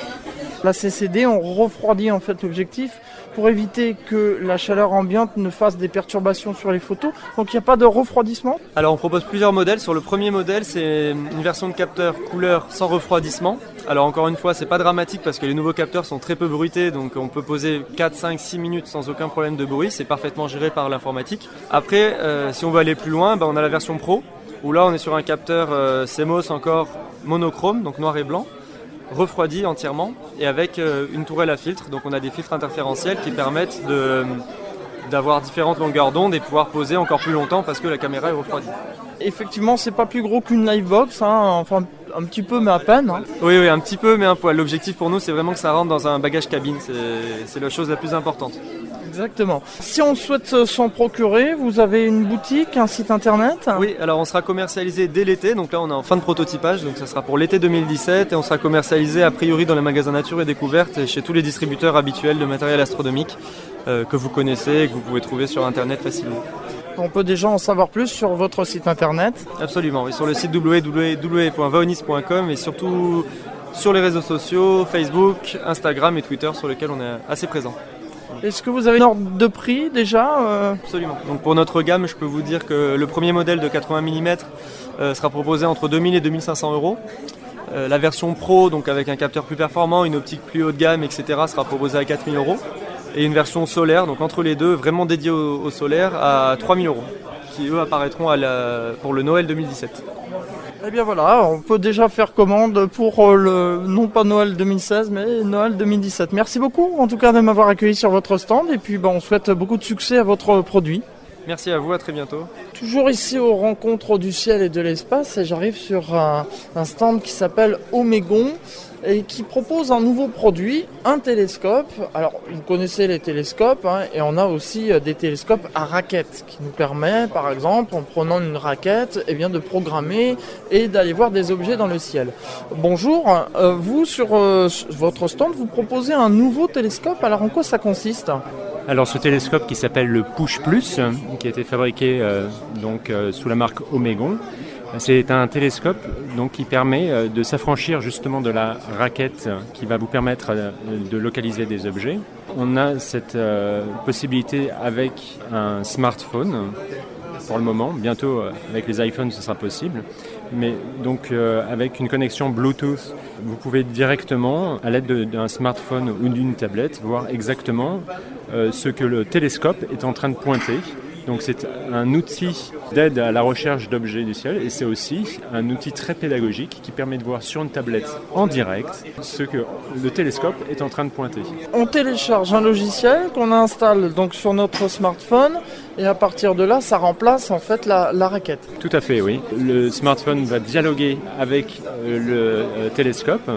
La CCD, on refroidit en fait l'objectif pour éviter que la chaleur ambiante ne fasse des perturbations sur les photos. Donc il n'y a pas de refroidissement Alors on propose plusieurs modèles. Sur le premier modèle, c'est une version de capteur couleur sans refroidissement. Alors encore une fois, c'est pas dramatique parce que les nouveaux capteurs sont très peu bruités, donc on peut poser 4, 5, 6 minutes sans aucun problème de bruit. C'est parfaitement géré par l'informatique. Après, euh, si on veut aller plus loin, ben, on a la version pro où là on est sur un capteur euh, CMOS encore monochrome, donc noir et blanc refroidi entièrement et avec euh, une tourelle à filtre. Donc on a des filtres interférentiels qui permettent de, d'avoir différentes longueurs d'onde et pouvoir poser encore plus longtemps parce que la caméra est refroidie. Effectivement, c'est pas plus gros qu'une livebox, hein, enfin un petit peu mais à peine. Hein. Oui, oui, un petit peu mais un poil. L'objectif pour nous, c'est vraiment que ça rentre dans un bagage cabine, c'est la chose la plus importante. Exactement. Si on souhaite s'en procurer, vous avez une boutique, un site internet? Oui, alors on sera commercialisé dès l'été, donc là on est en fin de prototypage, donc ça sera pour l'été 2017 et on sera commercialisé a priori dans les magasins Nature et Découverte et chez tous les distributeurs habituels de matériel astronomique euh, que vous connaissez et que vous pouvez trouver sur internet facilement. On peut déjà en savoir plus sur votre site internet? Absolument, oui, sur le site www.vaonis.com et surtout sur les réseaux sociaux, Facebook, Instagram et Twitter sur lesquels on est assez présent. Est-ce que vous avez une ordre de prix déjà euh Absolument. Donc pour notre gamme, je peux vous dire que le premier modèle de 80 mm euh, sera proposé entre 2000 et 2500 euros. Euh, la version Pro, donc avec un capteur plus performant, une optique plus haut de gamme, etc., sera proposée à 4000 euros. Et une version solaire, donc entre les deux, vraiment dédiée au, solaire, à 3000 euros, qui eux apparaîtront pour le Noël 2017. Eh bien voilà, on peut déjà faire commande pour euh, le, non pas Noël 2016, mais Noël 2017. Merci beaucoup en tout cas de m'avoir accueilli sur votre stand et puis ben, on souhaite beaucoup de succès à votre produit. Merci à vous, à très bientôt. Toujours ici aux rencontres du ciel et de l'espace, et j'arrive sur un, un stand qui s'appelle Omégon et qui propose un nouveau produit, un télescope. Alors, vous connaissez les télescopes, hein, et on a aussi euh, des télescopes à raquettes qui nous permet, par exemple, en prenant une raquette, eh bien, de programmer et d'aller voir des objets dans le ciel. Bonjour, euh, vous sur euh, votre stand, vous proposez un nouveau télescope. Alors, en quoi ça consiste? Alors ce télescope qui s'appelle le Push Plus, qui a été fabriqué donc sous la marque Omegon, c'est un télescope donc, qui permet euh, de s'affranchir justement de la raquette qui va vous permettre euh, de localiser des objets. On a cette euh, possibilité avec un smartphone pour le moment. Bientôt, avec les iPhones, ce sera possible. Mais donc, avec une connexion Bluetooth, vous pouvez directement, à l'aide d'un smartphone ou d'une tablette, voir exactement ce que le télescope est en train de pointer donc c'est un outil d'aide à la recherche d'objets du ciel et c'est aussi un outil très pédagogique qui permet de voir sur une tablette en direct ce que le télescope est en train de pointer. On télécharge un logiciel qu'on installe donc sur notre smartphone et à partir de là ça remplace en fait la, raquette. Tout à fait oui. Le smartphone va dialoguer avec euh, le euh, télescope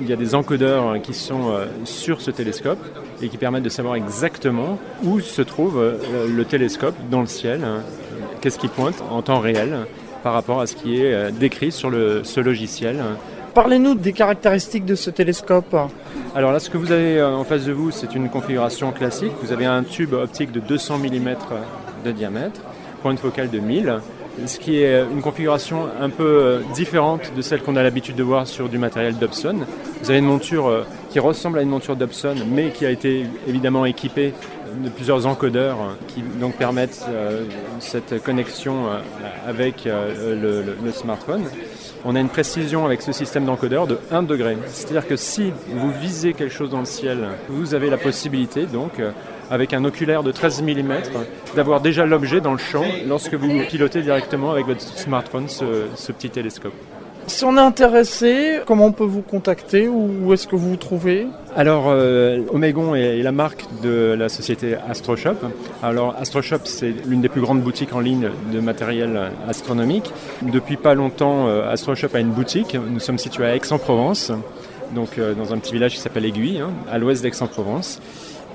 il y a des encodeurs qui sont euh, sur ce télescope et qui permettent de savoir exactement où se trouve euh, le télescope dans le ciel, hein. qu'est-ce qui pointe en temps réel par rapport à ce qui est euh, décrit sur le, ce logiciel. Parlez-nous des caractéristiques de ce télescope. Alors là, ce que vous avez en face de vous, c'est une configuration classique. Vous avez un tube optique de 200 mm de diamètre, point de focale de 1000 ce qui est une configuration un peu euh, différente de celle qu'on a l'habitude de voir sur du matériel Dobson. Vous avez une monture euh, qui ressemble à une monture Dobson, mais qui a été évidemment équipée de plusieurs encodeurs qui donc permettent euh, cette connexion avec le, smartphone. On a une précision avec ce système d'encodeur de 1 degré. C'est-à-dire que si vous visez quelque chose dans le ciel, vous avez la possibilité donc avec un oculaire de 13 mm, d'avoir déjà l'objet dans le champ lorsque vous pilotez directement avec votre smartphone ce, petit télescope. Si on est intéressé, comment on peut vous contacter ou où est-ce que vous vous trouvez? Alors, euh, Omegon est la marque de la société AstroShop. Alors, AstroShop, c'est l'une des plus grandes boutiques en ligne de matériel astronomique. Depuis pas longtemps, euh, AstroShop a une boutique. Nous sommes situés à Aix-en-Provence, donc euh, dans un petit village qui s'appelle Aiguille, hein, à l'ouest d'Aix-en-Provence.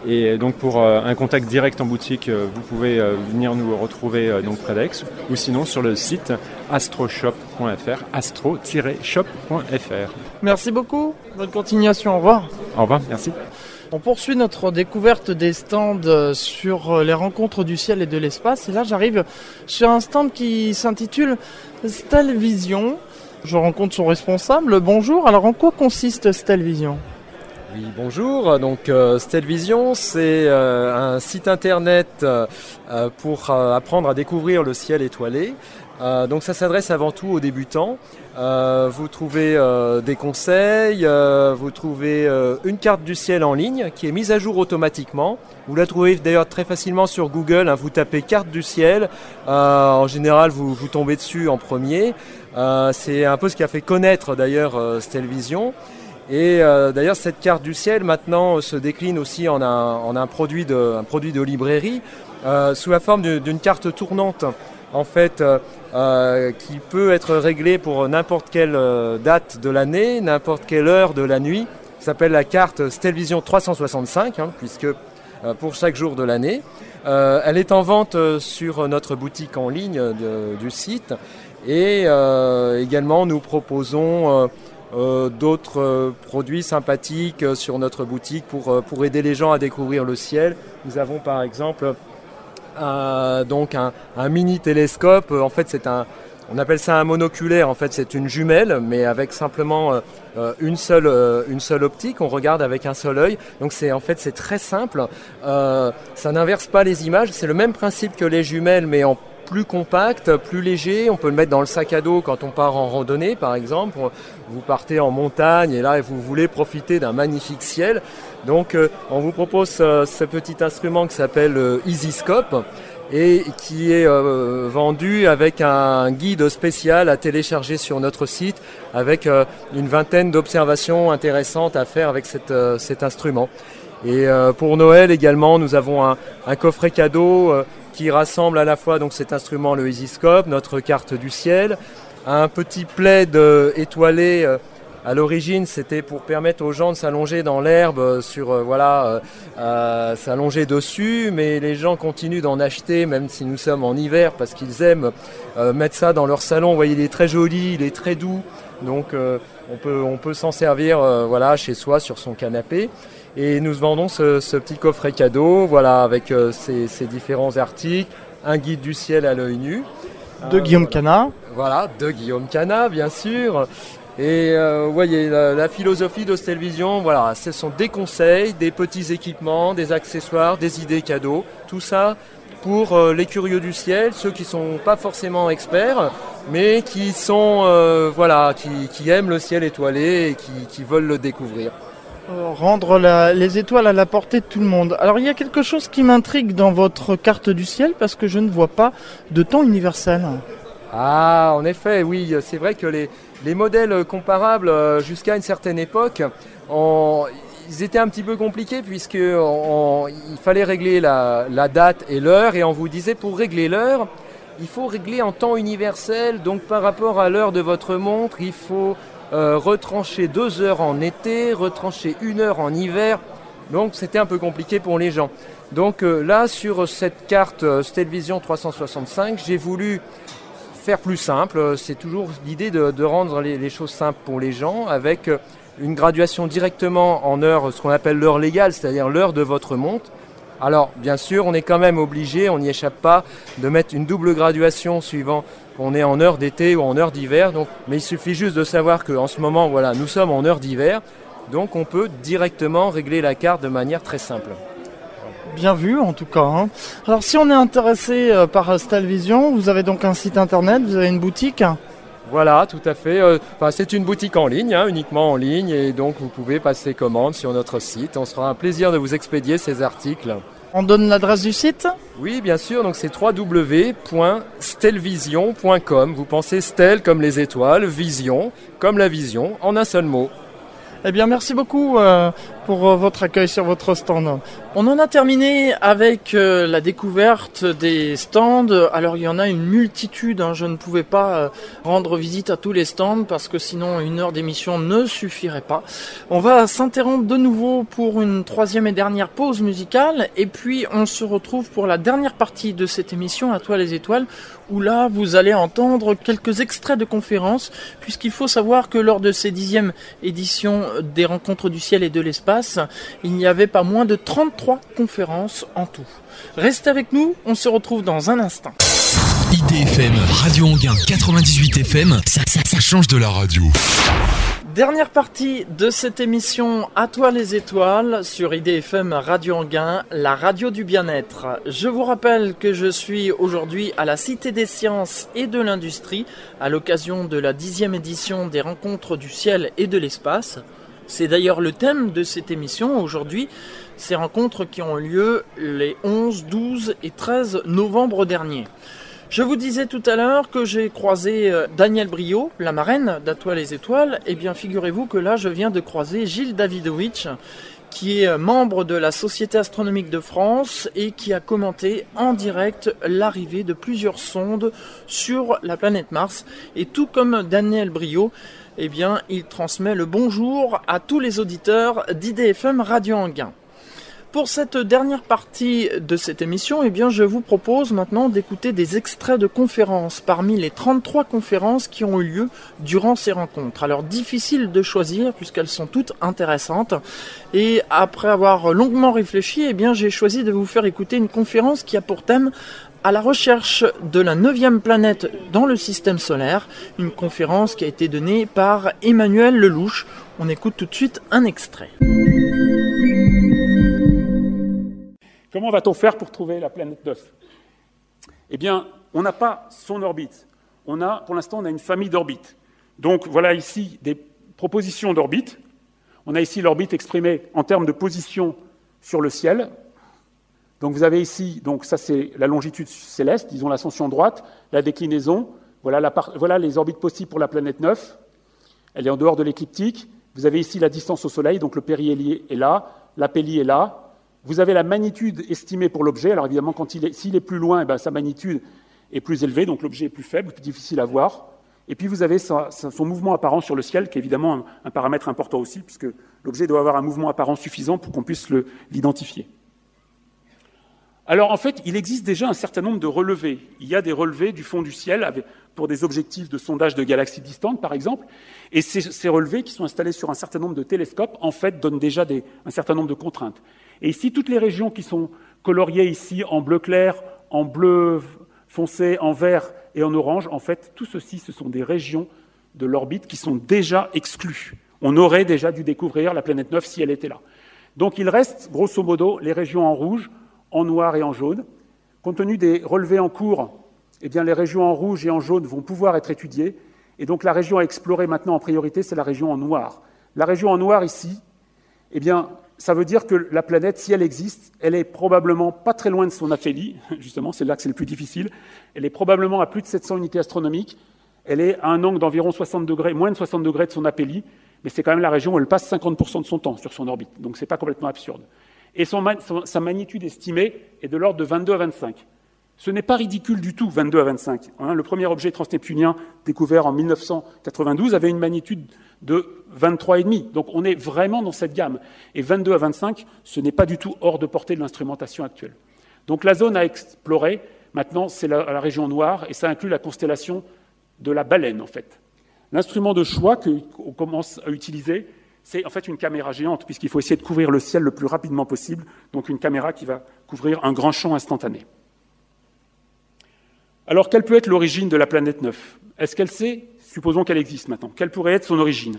Et donc pour euh, un contact direct en boutique, euh, vous pouvez euh, venir nous retrouver donc près d'Aix ou sinon sur le site astroshop.fr, astro-shop.fr. Merci beaucoup, bonne continuation, au revoir. Au revoir, merci. On poursuit notre découverte des stands sur les rencontres du ciel et de l'espace. Et là, j'arrive sur un stand qui s'intitule Stelvision. Je rencontre son responsable. Bonjour. Alors, en quoi consiste Stelvision? Oui, bonjour. Donc euh, c'est euh, un site internet euh, pour apprendre à découvrir le ciel étoilé. donc ça s'adresse avant tout aux débutants. vous trouvez des conseils, vous trouvez une carte du ciel en ligne qui est mise à jour automatiquement. Vous la trouvez d'ailleurs très facilement sur Google. Hein. vous tapez carte du ciel. en général, vous, vous tombez dessus en premier. c'est un peu ce qui a fait connaître d'ailleurs Stelvision. Et euh, d'ailleurs, cette carte du ciel maintenant se décline aussi en un, produit, de, produit de librairie euh, sous la forme d'une carte tournante, en fait, euh, qui peut être réglée pour n'importe quelle date de l'année, n'importe quelle heure de la nuit. S'appelle la carte Stelvision 365, hein, puisque pour chaque jour de l'année. elle est en vente sur notre boutique en ligne du site. Et également, nous proposons euh, d'autres euh, produits sympathiques euh, sur notre boutique pour, aider les gens à découvrir le ciel. Nous avons par exemple un, mini télescope. En fait, c'est un, on appelle ça un monoculaire. En fait, c'est une jumelle, mais avec simplement une seule, une seule optique. On regarde avec un seul œil. Donc, c'est en fait, c'est très simple. ça n'inverse pas les images. C'est le même principe que les jumelles, mais en plus compact, plus léger. On peut le mettre dans le sac à dos quand on part en randonnée, par exemple. Vous partez en montagne et là, vous voulez profiter d'un magnifique ciel. Donc, euh, on vous propose ce petit instrument qui s'appelle euh, EasyScope et qui est euh, vendu avec un guide spécial à télécharger sur notre site avec une vingtaine d'observations intéressantes à faire avec cet instrument. Et pour Noël également, nous avons un coffret cadeau qui rassemble à la fois donc cet instrument, le Easyscope, notre carte du ciel, un petit plaid étoilé à l'origine, c'était pour permettre aux gens de s'allonger dans l'herbe, euh, sur euh, voilà, euh, s'allonger dessus, mais les gens continuent d'en acheter, même si nous sommes en hiver, parce qu'ils aiment mettre ça dans leur salon. Vous voyez, il est très joli, il est très doux, donc on peut, on peut s'en servir, voilà, chez soi sur son canapé. Et nous vendons ce, petit coffret cadeau, voilà, avec ces, différents articles, un guide du ciel à l'œil nu. De Guillaume Cana. Voilà, de Guillaume Cana, bien sûr. Et euh, vous voyez, la, philosophie d'Hostelvision, voilà, ce sont des conseils, des petits équipements, des accessoires, des idées cadeaux, tout ça pour euh, les curieux du ciel, ceux qui ne sont pas forcément experts, mais qui sont, euh, voilà, qui, aiment le ciel étoilé et qui, veulent le découvrir. Rendre les étoiles à la portée de tout le monde. Alors il y a quelque chose qui m'intrigue dans votre carte du ciel parce que je ne vois pas de temps universel. Ah, en effet, oui, c'est vrai que les, les modèles comparables euh, jusqu'à une certaine époque, ils étaient un petit peu compliqués puisqu'il fallait régler la, date et l'heure et on vous disait pour régler l'heure, il faut régler en temps universel, donc par rapport à l'heure de votre montre, il faut euh, retrancher deux heures en été, retrancher une heure en hiver. Donc c'était un peu compliqué pour les gens. Donc euh, là, sur cette carte Stelvision 365, j'ai voulu faire plus simple. C'est toujours l'idée de, rendre les, choses simples pour les gens avec une graduation directement en heure, ce qu'on appelle l'heure légale, c'est-à-dire l'heure de votre montre. Alors, bien sûr, on est quand même obligé, on n'y échappe pas, de mettre une double graduation suivant qu'on est en heure d'été ou en heure d'hiver. Mais il suffit juste de savoir qu'en ce moment, nous sommes en heure d'hiver, donc on peut directement régler la carte de manière très simple bien vu en tout cas. Hein. Alors si on est intéressé euh, par Stalvision, vous avez donc un site internet, vous avez une boutique? Voilà, tout à fait. Euh, enfin, c'est une boutique en ligne, hein, uniquement en ligne, et donc vous pouvez passer commande sur notre site. On sera un plaisir de vous expédier ces articles. On donne l'adresse du site Oui, bien sûr. Donc c'est www.stelvision.com. Vous pensez Stel comme les étoiles, vision comme la vision, en un seul mot. Eh bien, merci beaucoup euh, pour euh, votre accueil sur votre stand. On en a terminé avec euh, la découverte des stands. Alors, il y en a une multitude. Hein. Je ne pouvais pas rendre visite à tous les stands parce que sinon une heure d'émission ne suffirait pas. On va s'interrompre de nouveau pour une troisième et dernière pause musicale. Et puis, on se retrouve pour la dernière partie de cette émission à toi les étoiles où là vous allez entendre quelques extraits de conférences, puisqu'il faut savoir que lors de ces dixièmes éditions des rencontres du ciel et de l'espace, il n'y avait pas moins de 33 conférences en tout. Restez avec nous, on se retrouve dans un instant. IDFM, Radio Anguin 98 FM, ça, ça change de la radio. Dernière partie de cette émission À toi les étoiles sur IDFM Radio Anguin, la radio du bien-être. Je vous rappelle que je suis aujourd'hui à la Cité des sciences et de l'industrie à l'occasion de la dixième édition des rencontres du ciel et de l'espace. C'est d'ailleurs le thème de cette émission aujourd'hui, ces rencontres qui ont lieu les 11, 12 et 13 novembre dernier. Je vous disais tout à l'heure que j'ai croisé euh, Daniel Brio, la marraine d'Atoile les Étoiles. Eh bien, figurez-vous que là, je viens de croiser Gilles Davidovitch, qui est euh, membre de la Société astronomique de France et qui a commenté en direct l'arrivée de plusieurs sondes sur la planète Mars. Et tout comme Daniel Brio, eh bien, il transmet le bonjour à tous les auditeurs d'IDFM Radio Anguin. Pour cette dernière partie de cette émission, eh bien, je vous propose maintenant d'écouter des extraits de conférences parmi les 33 conférences qui ont eu lieu durant ces rencontres. Alors, difficile de choisir puisqu'elles sont toutes intéressantes. Et après avoir longuement réfléchi, eh j'ai choisi de vous faire écouter une conférence qui a pour thème à la recherche de la neuvième planète dans le système solaire, une conférence qui a été donnée par Emmanuel Lelouch. On écoute tout de suite un extrait. Comment va-t-on faire pour trouver la planète 9 Eh bien, on n'a pas son orbite. On a, pour l'instant, on a une famille d'orbites. Donc voilà ici des propositions d'orbite. On a ici l'orbite exprimée en termes de position sur le ciel. Donc vous avez ici, donc ça c'est la longitude céleste, disons l'ascension droite, la déclinaison. Voilà, les orbites possibles pour la planète 9. Elle est en dehors de l'écliptique. Vous avez ici la distance au Soleil, donc le périhélier est là, l'apélie est là, Vous avez la magnitude estimée pour l'objet. Alors évidemment, quand il est, s'il est plus loin, eh ben, sa magnitude est plus élevée, donc l'objet est plus faible, plus difficile à voir. Et puis vous avez son mouvement apparent sur le ciel, qui est évidemment un, paramètre important aussi, puisque l'objet doit avoir un mouvement apparent suffisant pour qu'on puisse l'identifier. Alors en fait, il existe déjà un certain nombre de relevés. Il y a des relevés du fond du ciel pour des objectifs de sondage de galaxies distantes, par exemple. Et ces, relevés, qui sont installés sur un certain nombre de télescopes, en fait, donnent déjà un certain nombre de contraintes. Et ici, toutes les régions qui sont coloriées ici en bleu clair, en bleu foncé, en vert et en orange, en fait, tout ceci, ce sont des régions de l'orbite qui sont déjà exclues. On aurait déjà dû découvrir la planète 9 si elle était là. Donc il reste, grosso modo, les régions en rouge, en noir et en jaune. Compte tenu des relevés en cours, eh bien, les régions en rouge et en jaune vont pouvoir être étudiées. Et donc la région à explorer maintenant en priorité, c'est la région en noir. La région en noir ici, eh bien, ça veut dire que la planète, si elle existe, elle est probablement pas très loin de son aphélie, justement, c'est là que c'est le plus difficile. Elle est probablement à plus de 700 unités astronomiques. Elle est à un angle d'environ 60 degrés, moins de 60 degrés de son aphélie, mais c'est quand même la région où elle passe 50% de son temps sur son orbite. Donc c'est pas complètement absurde. Et sa magnitude estimée est de l'ordre de 22 à 25. Ce n'est pas ridicule du tout, 22 à 25. hein. le premier objet transneptunien découvert en 1992 avait une magnitude de 23,5. Donc on est vraiment dans cette gamme. Et 22 à 25, ce n'est pas du tout hors de portée de l'instrumentation actuelle. Donc la zone à explorer, maintenant, c'est la, la région noire, et ça inclut la constellation de la baleine, en fait. L'instrument de choix qu'on commence à utiliser, c'est en fait une caméra géante, puisqu'il faut essayer de couvrir le ciel le plus rapidement possible, donc une caméra qui va couvrir un grand champ instantané. Alors, quelle peut être l'origine de la planète 9 Est-ce qu'elle sait? Supposons qu'elle existe maintenant. Quelle pourrait être son origine?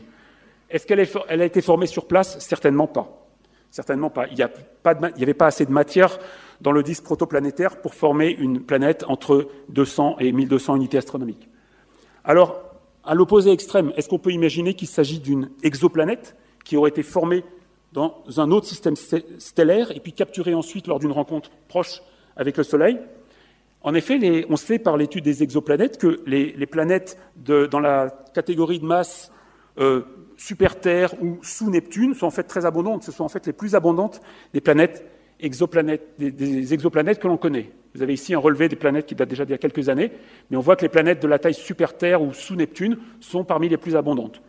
Est-ce qu'elle a été formée sur place? Certainement pas. Certainement pas. Il n'y avait pas assez de matière dans le disque protoplanétaire pour former une planète entre 200 et 1200 unités astronomiques. Alors, à l'opposé extrême, est-ce qu'on peut imaginer qu'il s'agit d'une exoplanète qui aurait été formée dans un autre système stellaire et puis capturée ensuite lors d'une rencontre proche avec le Soleil? En effet, on sait par l'étude des exoplanètes que les, planètes dans la catégorie de masse euh, super Terre ou sous Neptune sont en fait très abondantes. Ce sont en fait les plus abondantes des planètes des exoplanètes que l'on connaît. Vous avez ici un relevé des planètes qui date déjà d'il y a quelques années, mais on voit que les planètes de la taille super Terre ou sous Neptune sont parmi les plus abondantes.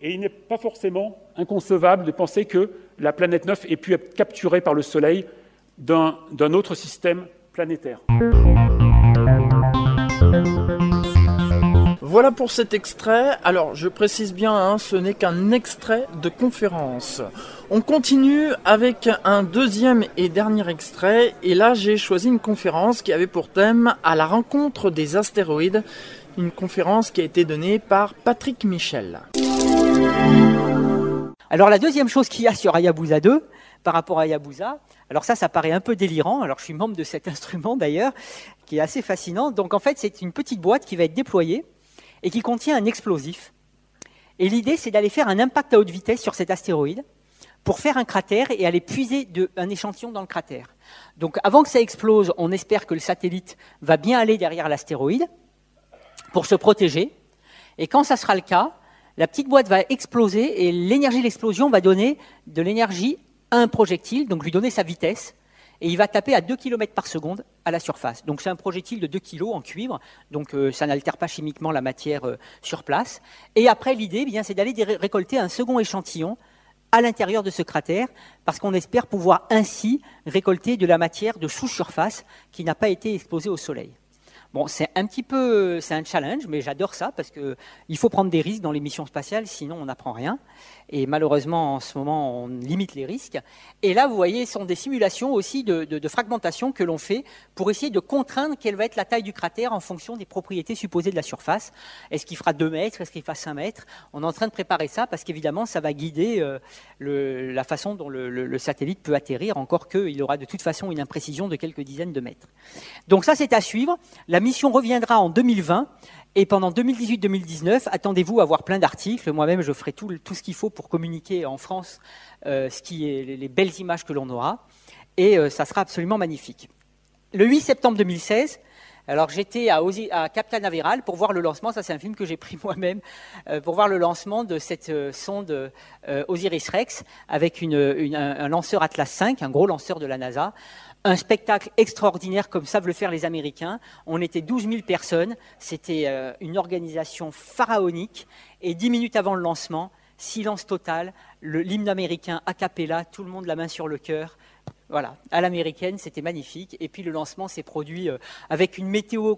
Et il n'est pas forcément inconcevable de penser que la planète 9 ait pu être capturée par le Soleil d'un autre système planétaire. Voilà pour cet extrait. Alors, je précise bien, hein, ce n'est qu'un extrait de conférence. On continue avec un deuxième et dernier extrait. Et là, j'ai choisi une conférence qui avait pour thème à la rencontre des astéroïdes. Une conférence qui a été donnée par Patrick Michel. Alors la deuxième chose qu'il y a sur Hayabusa 2, par rapport à Hayabusa, alors ça, ça paraît un peu délirant, alors je suis membre de cet instrument d'ailleurs, qui est assez fascinant. Donc en fait, c'est une petite boîte qui va être déployée et qui contient un explosif. Et l'idée, c'est d'aller faire un impact à haute vitesse sur cet astéroïde pour faire un cratère et aller puiser un échantillon dans le cratère. Donc avant que ça explose, on espère que le satellite va bien aller derrière l'astéroïde pour se protéger. Et quand ça sera le cas, la petite boîte va exploser et l'énergie de l'explosion va donner de l'énergie à un projectile, donc lui donner sa vitesse. Et il va taper à 2 km par seconde à la surface. Donc c'est un projectile de 2 kg en cuivre, donc euh, ça n'altère pas chimiquement la matière euh, sur place. Et après, l'idée, eh bien, c'est d'aller récolter un second échantillon à l'intérieur de ce cratère, parce qu'on espère pouvoir ainsi récolter de la matière de sous-surface qui n'a pas été exposée au soleil. Bon, c'est un petit peu, c'est un challenge, mais j'adore ça parce que il faut prendre des risques dans les missions spatiales, sinon on n'apprend rien. Et malheureusement, en ce moment, on limite les risques. Et là, vous voyez, ce sont des simulations aussi de, de- fragmentation que l'on fait pour essayer de contraindre quelle va être la taille du cratère en fonction des propriétés supposées de la surface. Est-ce qu'il fera 2 mètres? Est-ce qu'il fera 5 mètres On est en train de préparer ça parce qu'évidemment, ça va guider euh, la façon dont le, le- le satellite peut atterrir, encore qu'il aura de toute façon une imprécision de quelques dizaines de mètres. Donc ça, c'est à suivre. La mission reviendra en 2020. Et pendant 2018-2019, attendez-vous à voir plein d'articles. Moi-même, je ferai tout, ce qu'il faut pour communiquer en France euh, les, les belles images que l'on aura. Et euh, ça sera absolument magnifique. Le 8 septembre 2016, Alors j'étais à, à, Cap Canaveral pour voir le lancement, ça c'est un film que j'ai pris moi-même, euh, pour voir le lancement de cette sonde Osiris-Rex avec un, lanceur Atlas 5, un gros lanceur de la NASA. Un spectacle extraordinaire comme savent le faire les Américains. On était 12 000 personnes, c'était une organisation pharaonique et dix minutes avant le lancement, silence total, l'hymne américain a cappella, tout le monde la main sur le cœur. Voilà, à l'américaine, c'était magnifique. Et puis le lancement s'est produit euh, avec une météo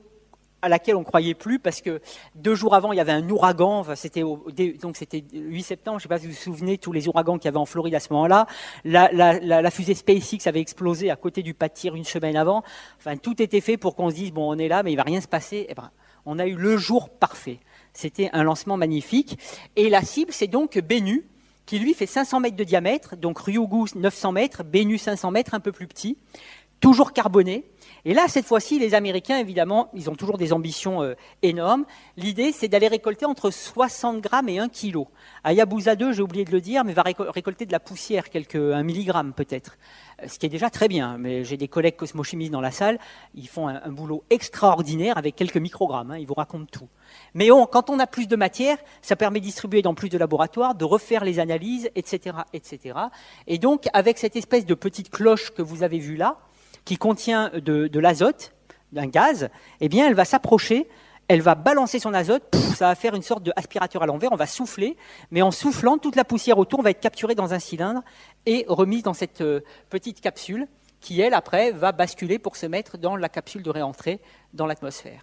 à laquelle on ne croyait plus parce que deux jours avant il y avait un ouragan. C'était donc c'était 8 septembre je ne sais pas si vous vous souvenez tous les ouragans qu'il y avait en Floride à ce moment-là. La, fusée SpaceX avait explosé à côté du pas une semaine avant. Enfin tout était fait pour qu'on se dise bon on est là mais il va rien se passer. Eh ben on a eu le jour parfait. C'était un lancement magnifique. Et la cible c'est donc Bennu qui lui fait 500 mètres de diamètre, donc Ryugu 900 mètres, Bennu 500 mètres, un peu plus petit, toujours carboné. Et là, cette fois-ci, les Américains, évidemment, ils ont toujours des ambitions euh, énormes. L'idée, c'est d'aller récolter entre 60 grammes et 1 kg. Hayabusa 2, j'ai oublié de le dire, mais va récolter de la poussière, quelques 1 milligramme peut-être ce qui est déjà très bien. Mais j'ai des collègues cosmochimistes dans la salle, ils font un, boulot extraordinaire avec quelques microgrammes, hein, ils vous racontent tout. Mais quand on a plus de matière, ça permet de distribuer dans plus de laboratoires, de refaire les analyses, etc., etc. Et donc, avec cette espèce de petite cloche que vous avez vue là, qui contient de, l'azote, d'un gaz, eh bien, elle va s'approcher elle va balancer son azote, ça va faire une sorte d'aspirateur à l'envers, on va souffler, mais en soufflant, toute la poussière autour va être capturée dans un cylindre et remise dans cette euh, petite capsule qui, elle, après, va basculer pour se mettre dans la capsule de réentrée dans l'atmosphère.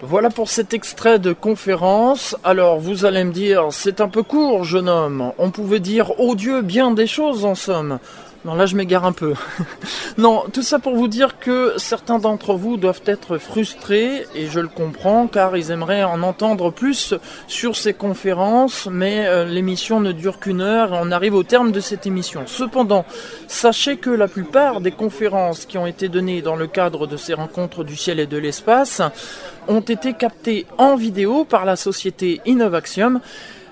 Voilà pour cet extrait de conférence. Alors, vous allez me dire, c'est un peu court, jeune homme. On pouvait dire, oh Dieu, bien des choses en somme. Non, là je m'égare un peu. non, tout ça pour vous dire que certains d'entre vous doivent être frustrés, et je le comprends, car ils aimeraient en entendre plus sur ces conférences, mais euh, l'émission ne dure qu'une heure et on arrive au terme de cette émission. Cependant, sachez que la plupart des conférences qui ont été données dans le cadre de ces rencontres du ciel et de l'espace ont été captées en vidéo par la société Innovaxium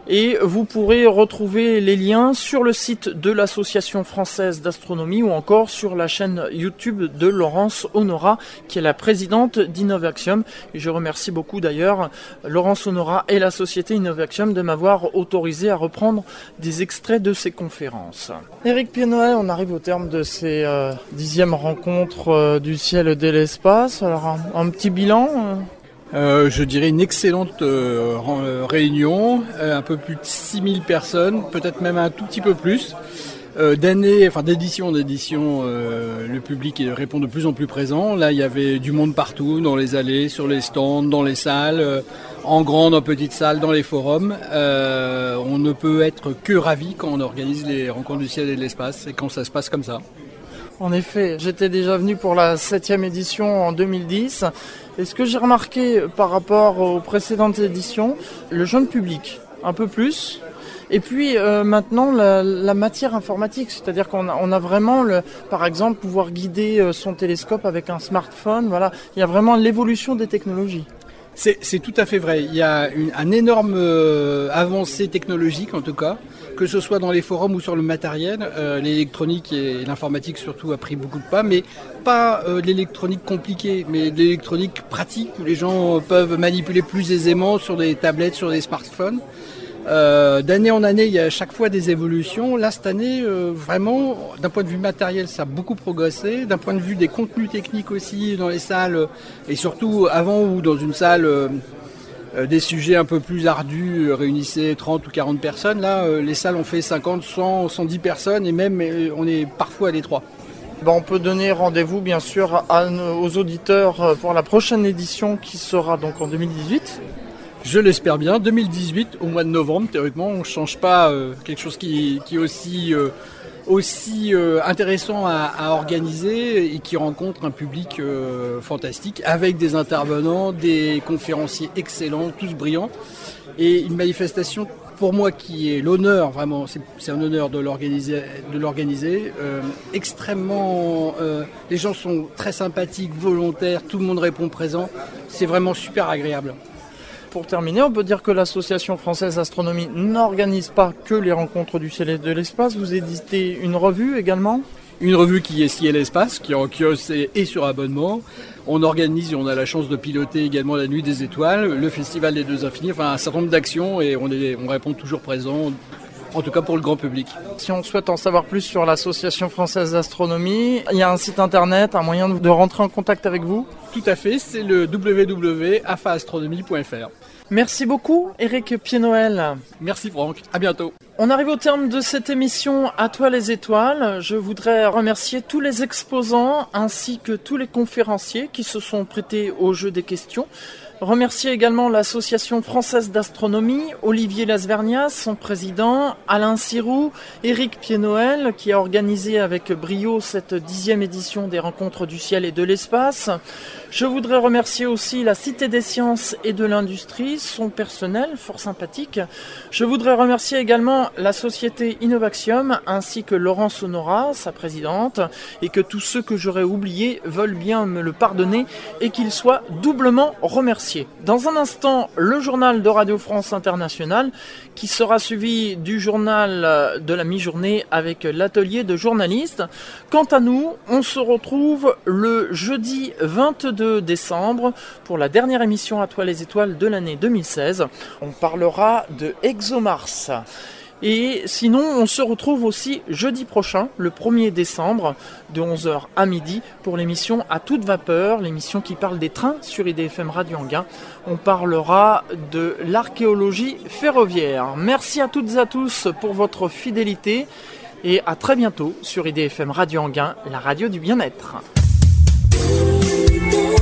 et vous pourrez retrouver les liens sur le site de l'Association française d'astronomie ou encore sur la chaîne YouTube de Laurence Honora qui est la présidente d'Innovaxium. Je remercie beaucoup d'ailleurs Laurence Honora et la société Innovaxium de m'avoir autorisé à reprendre des extraits de ces conférences. Eric Pienoet, on arrive au terme de ces euh, dixièmes rencontres euh, du ciel et de l'espace. Alors un, petit bilan euh, euh, je dirais une excellente euh, euh, réunion, un peu plus de 6000 personnes, peut-être même un tout petit peu plus. d'année, enfin d'édition en édition, le public répond de plus en plus présent. Là, il y avait du monde partout, dans les allées, sur les stands, dans les salles, en grande, en petite salle, dans les forums. on ne peut être que ravi quand on organise les rencontres du ciel et de l'espace et quand ça se passe comme ça. En effet, j'étais déjà venu pour la septième édition en 2010. Et ce que j'ai remarqué par rapport aux précédentes éditions, le jeune public, un peu plus. Et puis euh, maintenant la, matière informatique, c'est-à-dire qu'on a, vraiment, par exemple, pouvoir guider euh, son télescope avec un smartphone. Voilà, il y a vraiment l'évolution des technologies. C'est tout à fait vrai. Il y a une, un énorme euh, avancée technologique en tout cas que ce soit dans les forums ou sur le matériel. Euh, l'électronique et l'informatique surtout a pris beaucoup de pas, mais pas euh, l'électronique compliquée, mais l'électronique pratique où les gens peuvent manipuler plus aisément sur des tablettes, sur des smartphones. Euh, d'année en année, il y a à chaque fois des évolutions. Là, cette année, vraiment, d'un point de vue matériel, ça a beaucoup progressé. D'un point de vue des contenus techniques aussi, dans les salles, et surtout avant ou dans une salle euh, des sujets un peu plus ardus euh, réunissaient 30 ou 40 personnes. Là, euh, les salles ont fait 50, 100, 110 personnes et même on est parfois à l'étroit. Ben, on peut donner rendez-vous bien sûr aux auditeurs pour la prochaine édition qui sera donc en 2018. Je l'espère bien, 2018 au mois de novembre, théoriquement on ne change pas quelque chose qui, qui est aussi aussi euh, intéressant à, organiser et qui rencontre un public euh, fantastique avec des intervenants, des conférenciers excellents, tous brillants et une manifestation pour moi qui est l'honneur vraiment, c'est un honneur de l'organiser, de l'organiser. Euh, extrêmement, les gens sont très sympathiques, volontaires, tout le monde répond présent. C'est vraiment super agréable pour terminer, on peut dire que l'Association française d'astronomie n'organise pas que les rencontres du ciel et de l'espace. Vous éditez une revue également? Une revue qui est Ciel Espace, qui est en kiosque et sur abonnement. On organise et on a la chance de piloter également la Nuit des Étoiles, le Festival des Deux Infinis, enfin un certain nombre d'actions et on, est, on répond toujours présent en tout cas pour le grand public. Si on souhaite en savoir plus sur l'Association française d'astronomie, il y a un site internet, un moyen de rentrer en contact avec vous? Tout à fait, c'est le www.afaastronomie.fr. Merci beaucoup, Eric Pied-Noël. Merci, Franck. À bientôt. On arrive au terme de cette émission À toi les étoiles. Je voudrais remercier tous les exposants ainsi que tous les conférenciers qui se sont prêtés au jeu des questions. Remercier également l'Association française d'astronomie, Olivier Lasvernias, son président, Alain Sirou, Éric Pied-Noël, qui a organisé avec brio cette dixième édition des Rencontres du ciel et de l'espace. Je voudrais remercier aussi la Cité des sciences et de l'industrie, son personnel fort sympathique. Je voudrais remercier également la société Innovaxium ainsi que Laurence Honora, sa présidente, et que tous ceux que j'aurais oubliés veulent bien me le pardonner et qu'ils soient doublement remerciés. Dans un instant, le journal de Radio France Internationale qui sera suivi du journal de la mi-journée avec l'atelier de journalistes. Quant à nous, on se retrouve le jeudi 22 décembre pour la dernière émission à toi les étoiles de l'année 2016. On parlera de ExoMars. Et sinon, on se retrouve aussi jeudi prochain, le 1er décembre, de 11h à midi, pour l'émission À toute vapeur, l'émission qui parle des trains sur IDFM Radio Anguin. On parlera de l'archéologie ferroviaire. Merci à toutes et à tous pour votre fidélité et à très bientôt sur IDFM Radio Anguin, la radio du bien-être. you.